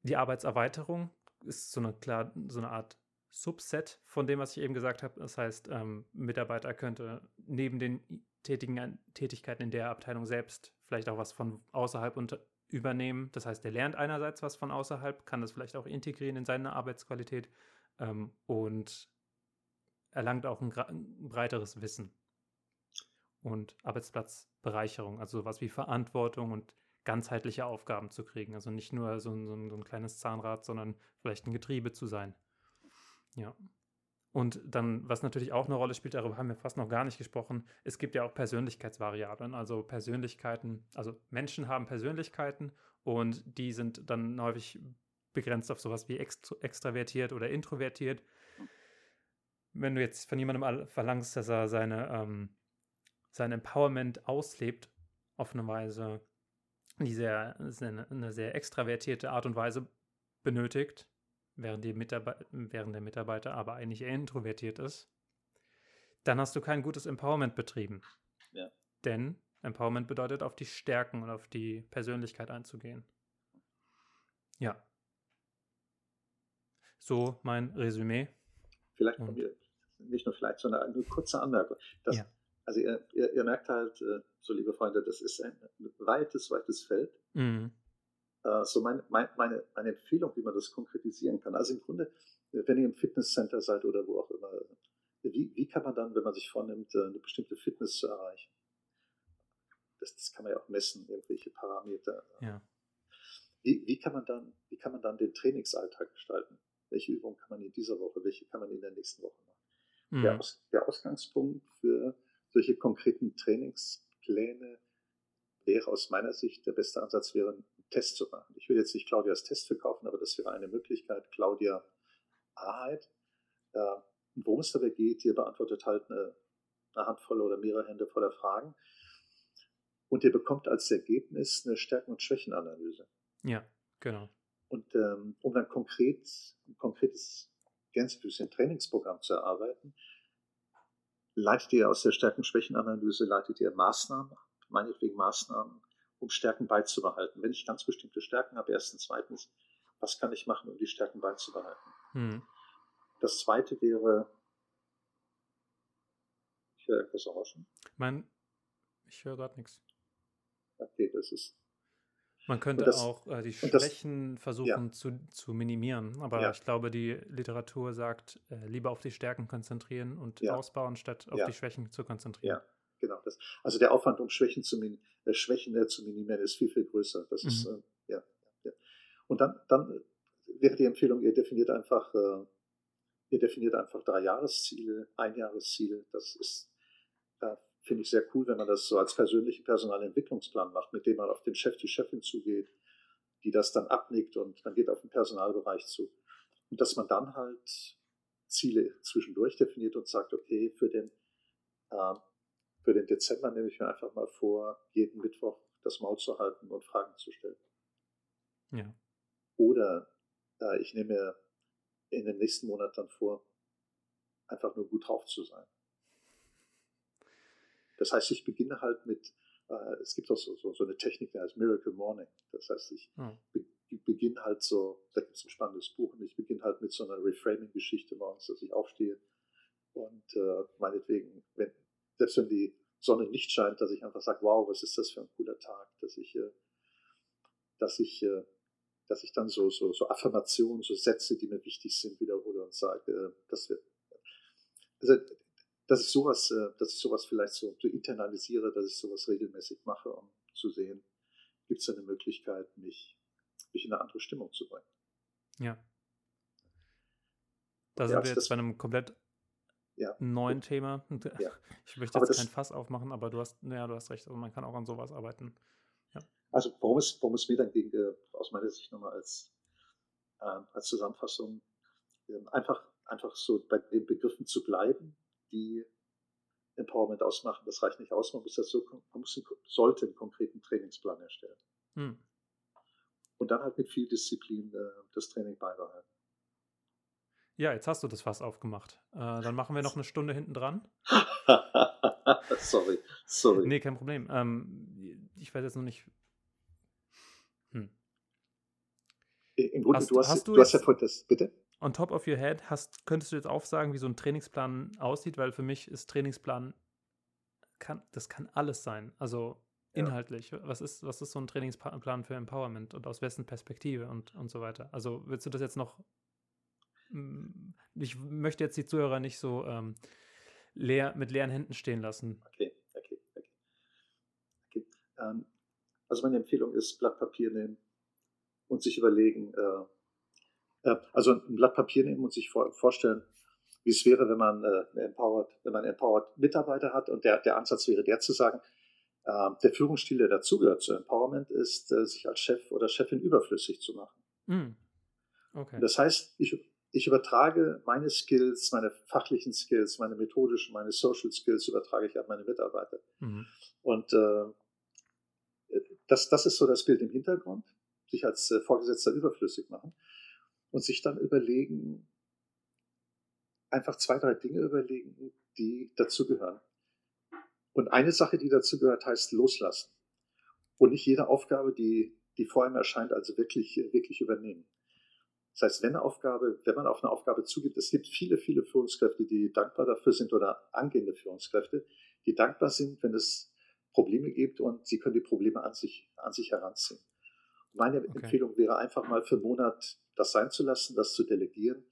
Die Arbeitserweiterung ist so eine, klar, so eine Art Subset von dem, was ich eben gesagt habe. Das heißt, ähm, Mitarbeiter könnte neben den tätigen Tätigkeiten in der Abteilung selbst vielleicht auch was von außerhalb unter, übernehmen. Das heißt, er lernt einerseits was von außerhalb, kann das vielleicht auch integrieren in seine Arbeitsqualität ähm, und erlangt auch ein, ein, breiteres Wissen und Arbeitsplatzbereicherung, also sowas wie Verantwortung und ganzheitliche Aufgaben zu kriegen. Also nicht nur so, so, so ein kleines Zahnrad, sondern vielleicht ein Getriebe zu sein. Ja. Und dann, was natürlich auch eine Rolle spielt, darüber haben wir fast noch gar nicht gesprochen, es gibt ja auch Persönlichkeitsvariablen, also Persönlichkeiten, also Menschen haben Persönlichkeiten und die sind dann häufig begrenzt auf sowas wie extravertiert oder introvertiert. Wenn du jetzt von jemandem verlangst, dass er seine, ähm, sein Empowerment auslebt, auf eine Weise, die sehr, eine sehr extravertierte Art und Weise benötigt, während, die während der Mitarbeiter aber eigentlich eher introvertiert ist, dann hast du kein gutes Empowerment betrieben. Ja. Denn Empowerment bedeutet, auf die Stärken und auf die Persönlichkeit einzugehen. Ja. So mein Resümee. Vielleicht von mir, nicht nur vielleicht, sondern eine kurze Anmerkung. Das, ja. Also ihr, ihr, ihr, merkt halt, äh, so liebe Freunde, das ist ein weites, weites Feld. Mhm. Äh, so meine, meine, meine Empfehlung, wie man das konkretisieren kann. Also im Grunde, wenn ihr im Fitnesscenter seid oder wo auch immer, wie, wie kann man dann, wenn man sich vornimmt, äh, eine bestimmte Fitness zu erreichen? Das, das kann man ja auch messen, irgendwelche Parameter. Ja. Wie, wie, kann man dann, wie kann man dann den Trainingsalltag gestalten? Welche Übungen kann man in dieser Woche, welche kann man in der nächsten Woche machen? Mhm. Der, Aus, der Ausgangspunkt für solche konkreten Trainingspläne wäre aus meiner Sicht, der beste Ansatz wäre, Test zu machen. Ich will jetzt nicht Claudias Test verkaufen, aber das wäre eine Möglichkeit. Claudia Wahrheit. Äh, worum es dabei geht, ihr beantwortet halt eine, eine Handvoll oder mehrere Hände voller Fragen. Und ihr bekommt als Ergebnis eine Stärken- und Schwächenanalyse. Ja, genau. Und ähm, um dann konkret, ein konkretes Gänsefüßchen Trainingsprogramm zu erarbeiten, leitet ihr aus der Stärken-Schwächen-Analyse, leitet ihr Maßnahmen ab, meinetwegen Maßnahmen, um Stärken beizubehalten. Wenn ich ganz bestimmte Stärken habe, erstens, zweitens, was kann ich machen, um die Stärken beizubehalten? Hm. Das zweite wäre, ich höre etwas rauschen. Mein, ich höre gerade nichts. Okay, das ist man könnte das, auch äh, die Schwächen das, versuchen ja. zu, zu minimieren, aber ja. ich glaube, die Literatur sagt, äh, lieber auf die Stärken konzentrieren und ja. ausbauen, statt auf die Schwächen zu konzentrieren. Ja, genau. Das. Also der Aufwand, um Schwächen zu, min äh, Schwächen, äh, zu minimieren, ist viel, viel größer. Das mhm. ist, äh, ja, ja. Und dann, dann wäre die Empfehlung, ihr definiert einfach, äh, ihr definiert einfach drei Jahresziele, Einjahresziele. Das ist finde ich sehr cool, wenn man das so als persönlichen Personalentwicklungsplan macht, mit dem man auf den Chef, die Chefin zugeht, die das dann abnickt und man geht auf den Personalbereich zu. Und dass man dann halt Ziele zwischendurch definiert und sagt, okay, für den, äh, für den Dezember nehme ich mir einfach mal vor, jeden Mittwoch das Maul zu halten und Fragen zu stellen. Ja. Oder äh, ich nehme mir in den nächsten Monat dann vor, einfach nur gut drauf zu sein. Das heißt, ich beginne halt mit, äh, es gibt auch so, so, so, eine Technik, die heißt Miracle Morning. Das heißt, ich hm. be beginne halt so, da gibt es ein spannendes Buch und ich beginne halt mit so einer Reframing-Geschichte morgens, dass ich aufstehe und äh, meinetwegen, wenn, selbst wenn die Sonne nicht scheint, dass ich einfach sage, wow, was ist das für ein cooler Tag, dass ich, äh, dass ich, äh, dass ich dann so, so, so Affirmationen, so Sätze, die mir wichtig sind, wiederhole und sage, äh, dass wir, also, dass ich sowas, dass ich sowas vielleicht so, so internalisiere, dass ich sowas regelmäßig mache, um zu sehen, gibt es eine Möglichkeit, mich, mich in eine andere Stimmung zu bringen. Ja. Da ja, sind wir jetzt bei einem komplett ja. neuen Thema. Ja. Ich möchte jetzt kein Fass aufmachen, aber du hast, ja, du hast recht, also man kann auch an sowas arbeiten. Ja. Also warum es, warum es mir dann ging, äh, aus meiner Sicht nochmal als, äh, als Zusammenfassung, äh, einfach, einfach so bei den Begriffen zu bleiben, die Empowerment ausmachen. Das reicht nicht aus, man muss das so, man muss einen, sollte einen konkreten Trainingsplan erstellen. Hm. Und dann halt mit viel Disziplin äh, das Training beibehalten. Ja, jetzt hast du das fast aufgemacht. Äh, dann machen wir noch eine Stunde hinten dran. *laughs* sorry, sorry. Nee, kein Problem. Ähm, ich weiß jetzt noch nicht. Hm. Im Grunde, hast, du hast, hast du, du hast ja vorhin das, bitte? On top of your head, hast, könntest du jetzt aufsagen, wie so ein Trainingsplan aussieht? Weil für mich ist Trainingsplan, kann, das kann alles sein. Also inhaltlich. Was, ist, was ist so ein Trainingsplan für Empowerment und aus wessen Perspektive und, und so weiter? Also willst du das jetzt noch ich möchte jetzt die Zuhörer nicht so ähm, leer, mit leeren Händen stehen lassen. Okay, okay, okay. okay. Ähm, also meine Empfehlung ist, Blatt Papier nehmen und sich überlegen, äh, äh, also ein Blatt Papier nehmen und sich vor, vorstellen, wie es wäre, wenn man äh, empowered, wenn man empowered Mitarbeiter hat und der, der Ansatz wäre der zu sagen, äh, der Führungsstil, der dazugehört zu Empowerment, ist, äh, sich als Chef oder Chefin überflüssig zu machen. Mm. Okay. Das heißt, ich, ich übertrage meine Skills, meine fachlichen Skills, meine methodischen, meine Social Skills übertrage ich an meine Mitarbeiter. Mhm. Und äh, das, das ist so das Bild im Hintergrund, sich als äh, Vorgesetzter überflüssig machen und sich dann überlegen, einfach zwei, drei Dinge überlegen, die dazugehören. Und eine Sache, die dazugehört, heißt loslassen. Und nicht jede Aufgabe, die, die vor einem erscheint, also wirklich, wirklich übernehmen. Das heißt, wenn eine Aufgabe, wenn man auf eine Aufgabe zugibt, es gibt viele, viele Führungskräfte, die dankbar dafür sind oder angehende Führungskräfte, die dankbar sind, wenn es Probleme gibt und sie können die Probleme an sich, an sich heranziehen. Meine okay. Empfehlung wäre einfach mal für einen Monat das sein zu lassen, das zu delegieren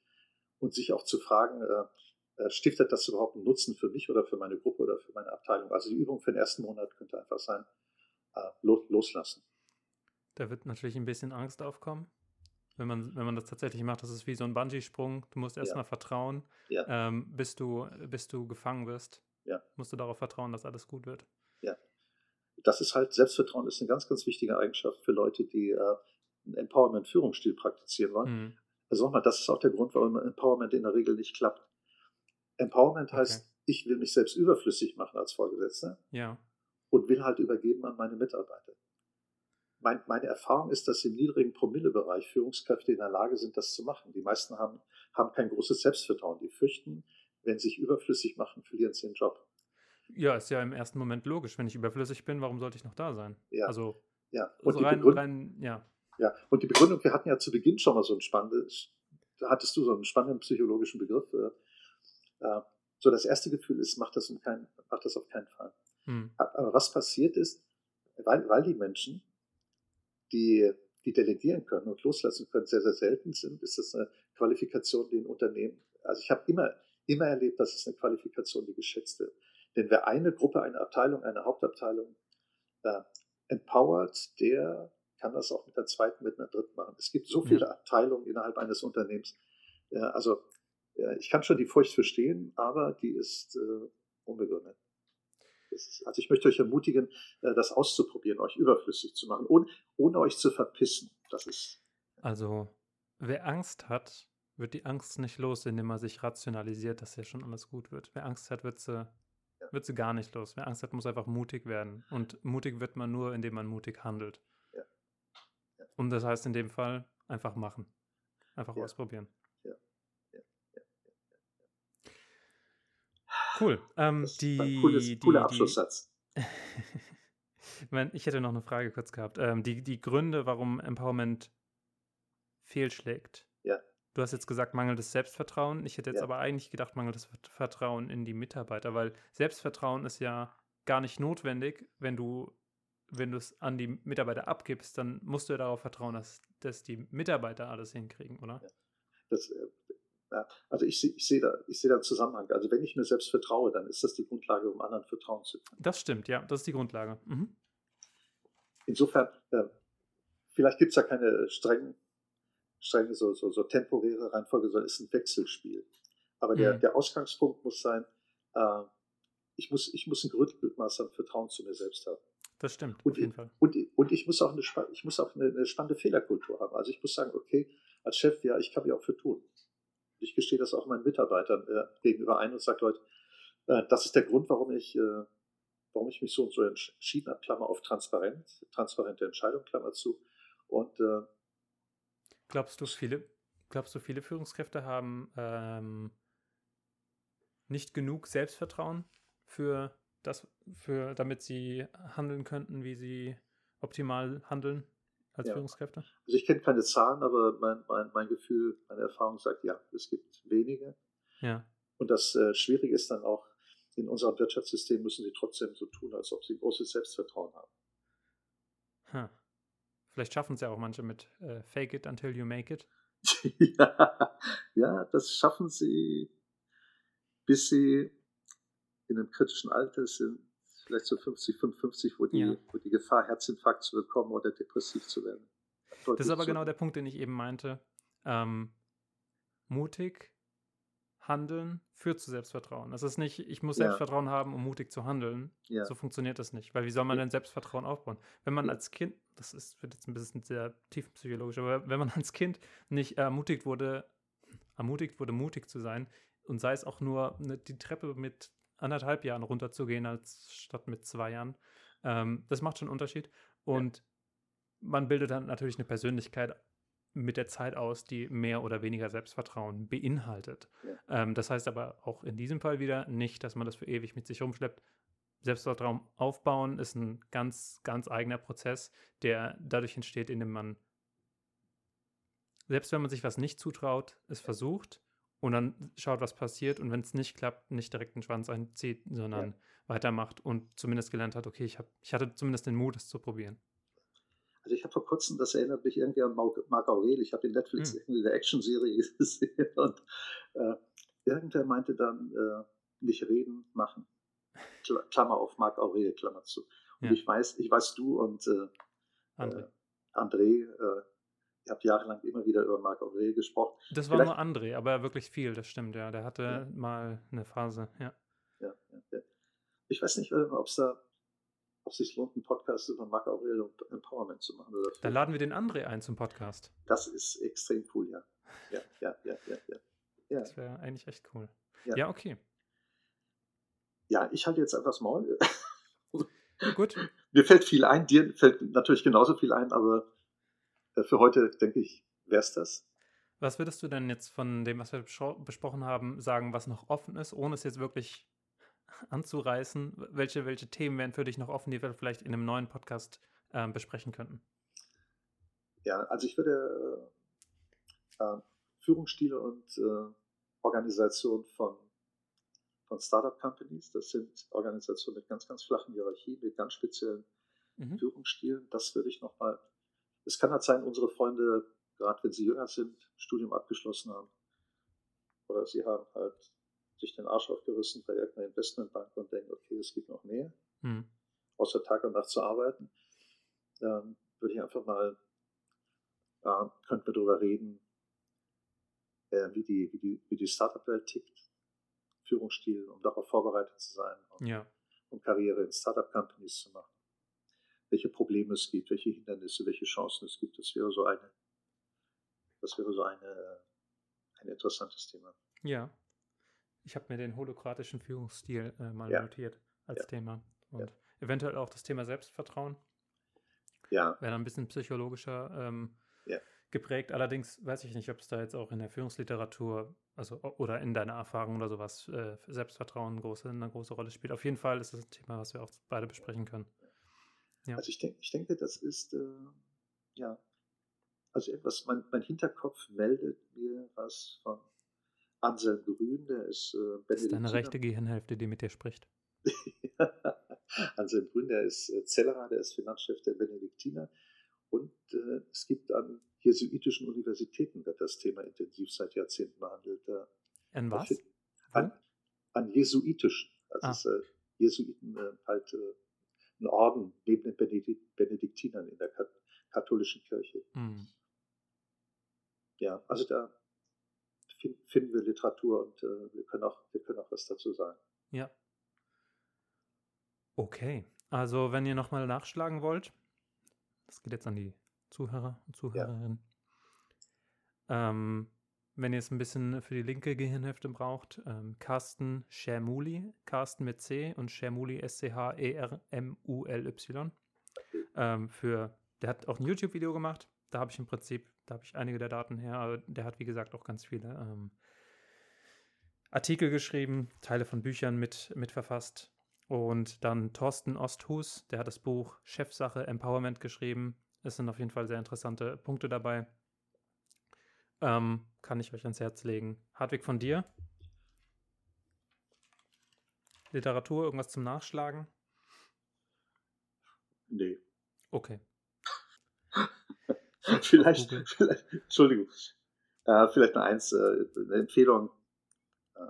und sich auch zu fragen, äh, äh stiftet das überhaupt einen Nutzen für mich oder für meine Gruppe oder für meine Abteilung? Also die Übung für den ersten Monat könnte einfach sein, äh, loslassen. Da wird natürlich ein bisschen Angst aufkommen wenn man, wenn man das tatsächlich macht, das ist wie so ein Bungee-Sprung. Du musst erstmal ja. vertrauen, ja. Ähm, bis, du, bis du gefangen wirst. Ja. Musst du darauf vertrauen, dass alles gut wird. Ja. Das ist halt, Selbstvertrauen ist eine ganz, ganz wichtige Eigenschaft für Leute, die äh, einen Empowerment-Führungsstil praktizieren wollen. Mhm. Also nochmal, das ist auch der Grund, warum Empowerment in der Regel nicht klappt. Empowerment okay. heißt, ich will mich selbst überflüssig machen als Vorgesetzter. Ja. Und will halt übergeben an meine Mitarbeiter mein, meine Erfahrung ist, dass im niedrigen Promillebereich Führungskräfte in der Lage sind, das zu machen. Die meisten haben, haben kein großes Selbstvertrauen. Die fürchten, wenn sie sich überflüssig machen, verlieren sie den Job. Ja, ist ja im ersten Moment logisch. Wenn ich überflüssig bin, warum sollte ich noch da sein? Ja. Also, ja. Und so rein, rein, ja. Ja, und die Begründung, wir hatten ja zu Beginn schon mal so ein spannendes, da hattest du so einen spannenden psychologischen Begriff. Äh, äh so, das erste Gefühl ist, mach das, kein, mach das auf keinen Fall. Hm. Aber was passiert ist, weil, weil die Menschen die, die delegieren können und loslassen können, sehr, sehr selten sind, ist das eine Qualifikation, die ein Unternehmen, also ich habe immer, immer erlebt, dass es eine Qualifikation, die geschätzt wird. Denn wer eine Gruppe, eine Abteilung, eine Hauptabteilung äh, empowert, der kann das auch mit der zweiten, mit einer dritten machen. Es gibt so viele ja. Abteilungen innerhalb eines Unternehmens. Äh, also äh, ich kann schon die Furcht verstehen, aber die ist äh, unbegründet. Ist, also ich möchte euch ermutigen, äh, das auszuprobieren, euch überflüssig zu machen, ohne, ohne euch zu verpissen. Das ist. Also, wer Angst hat, wird die Angst nicht los, indem er sich rationalisiert, dass ja schon alles gut wird. Wer Angst hat, wird sie, ja. wird sie gar nicht los. Wer Angst hat, muss einfach mutig werden. Und mutig wird man nur, indem man mutig handelt. Ja. Ja. Und das heißt in dem Fall einfach machen. Einfach ausprobieren. Cool. Ähm, die, cooles, cooler Abschlusssatz. *laughs* Ich hätte noch eine Frage kurz gehabt. Ähm, die, die Gründe, warum Empowerment fehlschlägt. Ja. Du hast jetzt gesagt, mangelndes Selbstvertrauen. Ich hätte jetzt Ja. aber eigentlich gedacht, mangelndes Vertrauen in die Mitarbeiter, weil Selbstvertrauen ist ja gar nicht notwendig, wenn du wenn du es an die Mitarbeiter abgibst, dann musst du ja darauf vertrauen, dass, dass die Mitarbeiter alles hinkriegen, oder? Ja. Das, äh, ja, also ich, seh- ich sehe da, ich sehe da einen Zusammenhang. Also wenn ich mir selbst vertraue, dann ist das die Grundlage, um anderen vertrauen zu können. Das stimmt, ja, das ist die Grundlage. Mhm. Insofern, äh, vielleicht gibt es ja keine strengen, strenge so, so, so temporäre Reihenfolge, sondern es ist ein Wechselspiel. Aber der, Mhm. der Ausgangspunkt muss sein, äh, ich, muss, ich muss ein Grundmaß an Vertrauen zu mir selbst haben. Das stimmt, Und auf jeden Fall. Und, und ich muss auch, eine, ich muss auch eine, eine spannende Fehlerkultur haben. Also ich muss sagen, okay, als Chef, ja, ich kann mich auch für tun. Ich gestehe das auch meinen Mitarbeitern äh, gegenüber ein und sage, Leute, äh, das ist der Grund, warum ich, äh, warum ich mich so und so entschieden habe, Klammer auf transparent, transparente Entscheidung, Klammer zu. Und äh, Glaubst du, viele, glaubst du, viele Führungskräfte haben ähm, nicht genug Selbstvertrauen für das, für, damit sie handeln könnten, wie sie optimal handeln als Ja. Führungskräfte? also ich kenne keine Zahlen, aber mein, mein, mein Gefühl, meine Erfahrung sagt, ja, es gibt wenige. Ja. Und das äh, Schwierige ist dann auch, in unserem Wirtschaftssystem müssen sie trotzdem so tun, als ob sie großes Selbstvertrauen haben. Hm. Vielleicht schaffen es ja auch manche mit äh, Fake it until you make it. *laughs* ja, ja, das schaffen sie, bis sie in einem kritischen Alter sind, vielleicht so 50, 55, wo die, Ja. wo die Gefahr, Herzinfarkt zu bekommen oder depressiv zu werden. Das ist aber genau der Punkt, den ich eben meinte. Ähm, mutig handeln führt zu Selbstvertrauen. Das ist nicht, ich muss Ja. Selbstvertrauen haben, um mutig zu handeln. Ja. So funktioniert das nicht. Weil wie soll man Ja. denn Selbstvertrauen aufbauen? Wenn man Ja. als Kind, das ist, wird jetzt ein bisschen sehr tiefenpsychologisch, aber wenn man als Kind nicht ermutigt wurde, ermutigt wurde, mutig zu sein und sei es auch nur ne, die Treppe mit anderthalb Jahren runterzugehen, als statt mit zwei Jahren, ähm, das macht schon einen Unterschied. Und man bildet dann natürlich eine Persönlichkeit mit der Zeit aus, die mehr oder weniger Selbstvertrauen beinhaltet. Ja. Ähm, das heißt aber auch in diesem Fall wieder nicht, dass man das für ewig mit sich rumschleppt. Selbstvertrauen aufbauen ist ein ganz, ganz eigener Prozess, der dadurch entsteht, indem man, selbst wenn man sich was nicht zutraut, es versucht und dann schaut, was passiert und wenn es nicht klappt, nicht direkt den Schwanz einzieht, sondern weitermacht und zumindest gelernt hat, okay, ich, hab, ich hatte zumindest den Mut, es zu probieren. Also ich habe vor kurzem, das erinnert mich irgendwie an Marc Aurel, ich habe in Netflix Hm. irgendwie eine Action-Serie *laughs* gesehen und äh, irgendwer meinte dann, äh, nicht reden, machen. Kla- Klammer auf Marc Aurel, Klammer zu. Und Ja. ich weiß, ich weiß, du und äh, André. äh, André, ihr habt jahrelang immer wieder über Marc Aurel gesprochen. Das war vielleicht- nur André, aber wirklich viel, das stimmt, ja. Der hatte Ja. mal eine Phase, ja. Ja, ja, ja. Ich weiß nicht, ob es da, ob es sich lohnt, einen Podcast über Marc Aurel und Empowerment zu machen. Oder Dann laden wir den André ein zum Podcast. das ist extrem cool, ja. Ja, ja, ja, ja, ja. Ja, Das wäre eigentlich echt cool. Ja. Ja, okay. ja ich halte jetzt einfach das Maul. Gut. *laughs* Mir fällt viel ein, dir fällt natürlich genauso viel ein, aber für heute, denke ich, wäre es das. Was würdest du denn jetzt von dem, was wir besprochen haben, sagen, was noch offen ist, ohne es jetzt wirklich anzureißen? Welche, welche Themen wären für dich noch offen, die wir vielleicht in einem neuen Podcast ähm, besprechen könnten? Ja, also ich würde äh, äh, Führungsstile und äh, Organisation von, von Startup-Companies, das sind Organisationen mit ganz, ganz flachen Hierarchien, mit ganz speziellen Mhm. Führungsstilen, das würde ich nochmal. Es kann halt sein, unsere Freunde, gerade wenn sie jünger sind, Studium abgeschlossen haben, oder sie haben halt sich den Arsch aufgerissen bei irgendeiner Investmentbank und denken, okay, es gibt noch mehr, Hm. außer Tag und Nacht zu arbeiten, ähm, würde ich einfach mal, äh, könnten wir darüber reden, äh, wie die, wie die, wie die Startup-Welt tickt, Führungsstil, um darauf vorbereitet zu sein, um, Ja. um Karriere in Startup-Companies zu machen. Welche Probleme es gibt, welche Hindernisse, welche Chancen es gibt, das wäre so eine, das wäre so eine, ein interessantes Thema. Ja. Ich habe mir den holokratischen Führungsstil äh, mal Ja. notiert als Ja. Thema. Und Ja. eventuell auch das Thema Selbstvertrauen. Ja, Wäre dann ein bisschen psychologischer ähm, geprägt. Allerdings weiß ich nicht, ob es da jetzt auch in der Führungsliteratur, also oder in deiner Erfahrung oder sowas, äh, Selbstvertrauen große, eine große Rolle spielt. Auf jeden Fall ist das ein Thema, was wir auch beide besprechen können. Ja. Also ich, denk, ich denke, das ist, äh, ja, also etwas, mein, mein Hinterkopf meldet mir was von Anselm Grün, der ist äh, Das ist deine rechte Gehirnhälfte, die mit dir spricht. *laughs* Anselm Grün, der ist äh, Zellerer, der ist Finanzchef der Benediktiner. Und äh, es gibt an jesuitischen Universitäten, wird das Thema intensiv seit Jahrzehnten behandelt. Äh, an was? An, an jesuitischen. Also ah. ist, äh, Jesuiten äh, halt äh, ein Orden neben den Benediktinern in der katholischen Kirche. Mhm. Ja, also da finden wir Literatur und äh, wir, können auch, wir können auch was dazu sagen. Ja. Okay, also wenn ihr nochmal nachschlagen wollt, das geht jetzt an die Zuhörer und Zuhörerinnen. Ja. Ähm, wenn ihr es ein bisschen für die linke Gehirnhälfte braucht, ähm, Carsten Schermuli, Carsten mit C und Schermuli S-C-H-E-R-M-U-L-Y. Ähm, für, der hat auch ein YouTube-Video gemacht. Da habe ich im Prinzip, da habe ich einige der Daten her, aber der hat, wie gesagt, auch ganz viele ähm, Artikel geschrieben, Teile von Büchern mit, mit verfasst. Und dann Thorsten Osthus, der hat das Buch Chefsache Empowerment geschrieben. Es sind auf jeden Fall sehr interessante Punkte dabei. Ähm, kann ich euch ans Herz legen. Hartwig von dir? Literatur, irgendwas zum Nachschlagen? Nee. Okay. *laughs* vielleicht, vielleicht, Entschuldigung, äh, vielleicht noch eins, äh, eine Empfehlung. Äh,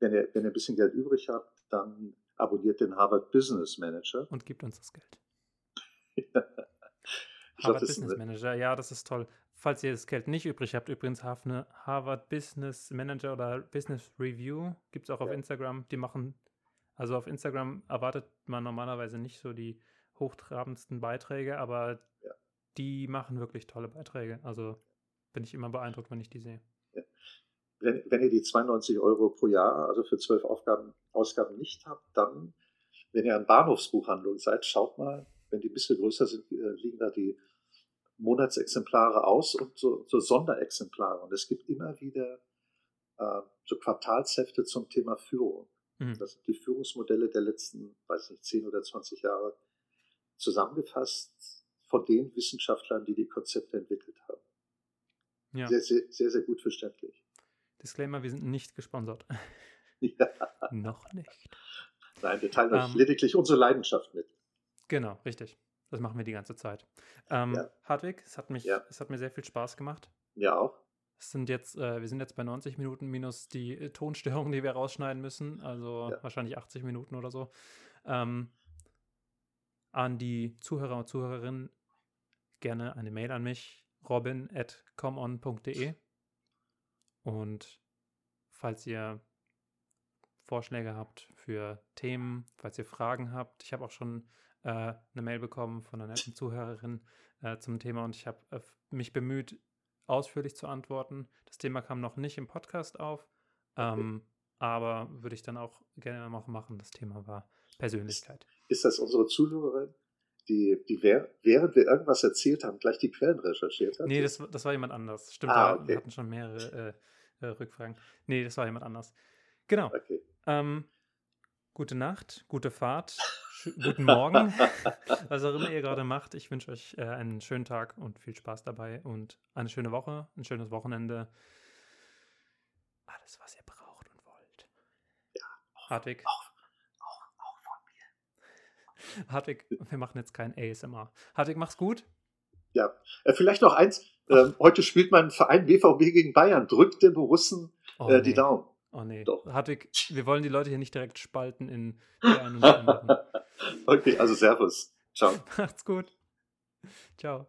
wenn, ihr, wenn ihr ein bisschen Geld übrig habt, dann abonniert den Harvard Business Manager. Und gibt uns das Geld. *laughs* Harvard Business Manager, ja, das ist toll. Falls ihr das Geld nicht übrig habt, übrigens Harvard Business Manager oder Business Review gibt es auch auf Instagram. Die machen, also auf Instagram erwartet man normalerweise nicht so die hochtrabendsten Beiträge, aber ja. die machen wirklich tolle Beiträge. Also bin ich immer beeindruckt, wenn ich die sehe. Ja. Wenn, wenn, ihr die 92 Euro pro Jahr, also für zwölf Ausgaben nicht habt, dann, wenn ihr an Bahnhofsbuchhandlung seid, schaut mal, wenn die ein bisschen größer sind, äh, liegen da die Monatsexemplare aus und so, so Sonderexemplare. Und es gibt immer wieder äh, so Quartalshefte zum Thema Führung. Mhm. Das sind die Führungsmodelle der letzten, weiß nicht, 10 oder 20 Jahre zusammengefasst von den Wissenschaftlern, die die Konzepte entwickelt haben. Ja. Sehr, sehr, sehr, sehr gut verständlich. Disclaimer, wir sind nicht gesponsert. *laughs* Ja. Noch nicht. Nein, wir teilen euch ähm, lediglich unsere Leidenschaft mit. Genau, richtig. Das machen wir die ganze Zeit. Ähm, ja. Hartwig, es hat, mich, ja. es hat mir sehr viel Spaß gemacht. Ja, auch. Es sind jetzt, äh, wir sind jetzt bei 90 Minuten minus die äh, Tonstörungen, die wir rausschneiden müssen. Also ja. wahrscheinlich 80 Minuten oder so. Ähm, an die Zuhörer und Zuhörerinnen gerne eine Mail an mich, robin at comeon.de. Und falls ihr Vorschläge habt für Themen, falls ihr Fragen habt, ich habe auch schon äh, eine Mail bekommen von einer netten *laughs* Zuhörerin äh, zum Thema und ich habe äh, mich bemüht, ausführlich zu antworten. Das Thema kam noch nicht im Podcast auf, ähm, aber würde ich dann auch gerne noch machen. Das Thema war Persönlichkeit. Ist, ist das unsere Zuhörerin, die, die während wir irgendwas erzählt haben, gleich die Quellen recherchiert hat? Nee, das, das war jemand anders. Stimmt, ah, okay. wir hatten schon mehrere äh, äh, Rückfragen. Nee, das war jemand anders. Genau. Okay. Ähm, gute Nacht, gute Fahrt guten Morgen, *laughs* was auch immer ihr gerade macht. Ich wünsche euch äh, einen schönen Tag und viel Spaß dabei und eine schöne Woche, ein schönes Wochenende. Alles, was ihr braucht und wollt. Ja, auch, Hartwig. Auch, auch, auch von mir. Hartwig, wir machen jetzt kein ASMR. Hartwig, mach's gut. Ja, äh, vielleicht noch eins. Äh, heute spielt mein Verein BVB gegen Bayern. Drückt den Borussen oh, äh, die Daumen. Oh nee. Doch. Hartwig, wir wollen die Leute hier nicht direkt spalten in der einen und der *laughs* anderen. Okay, also Servus. Ciao. *laughs* Macht's gut. Ciao.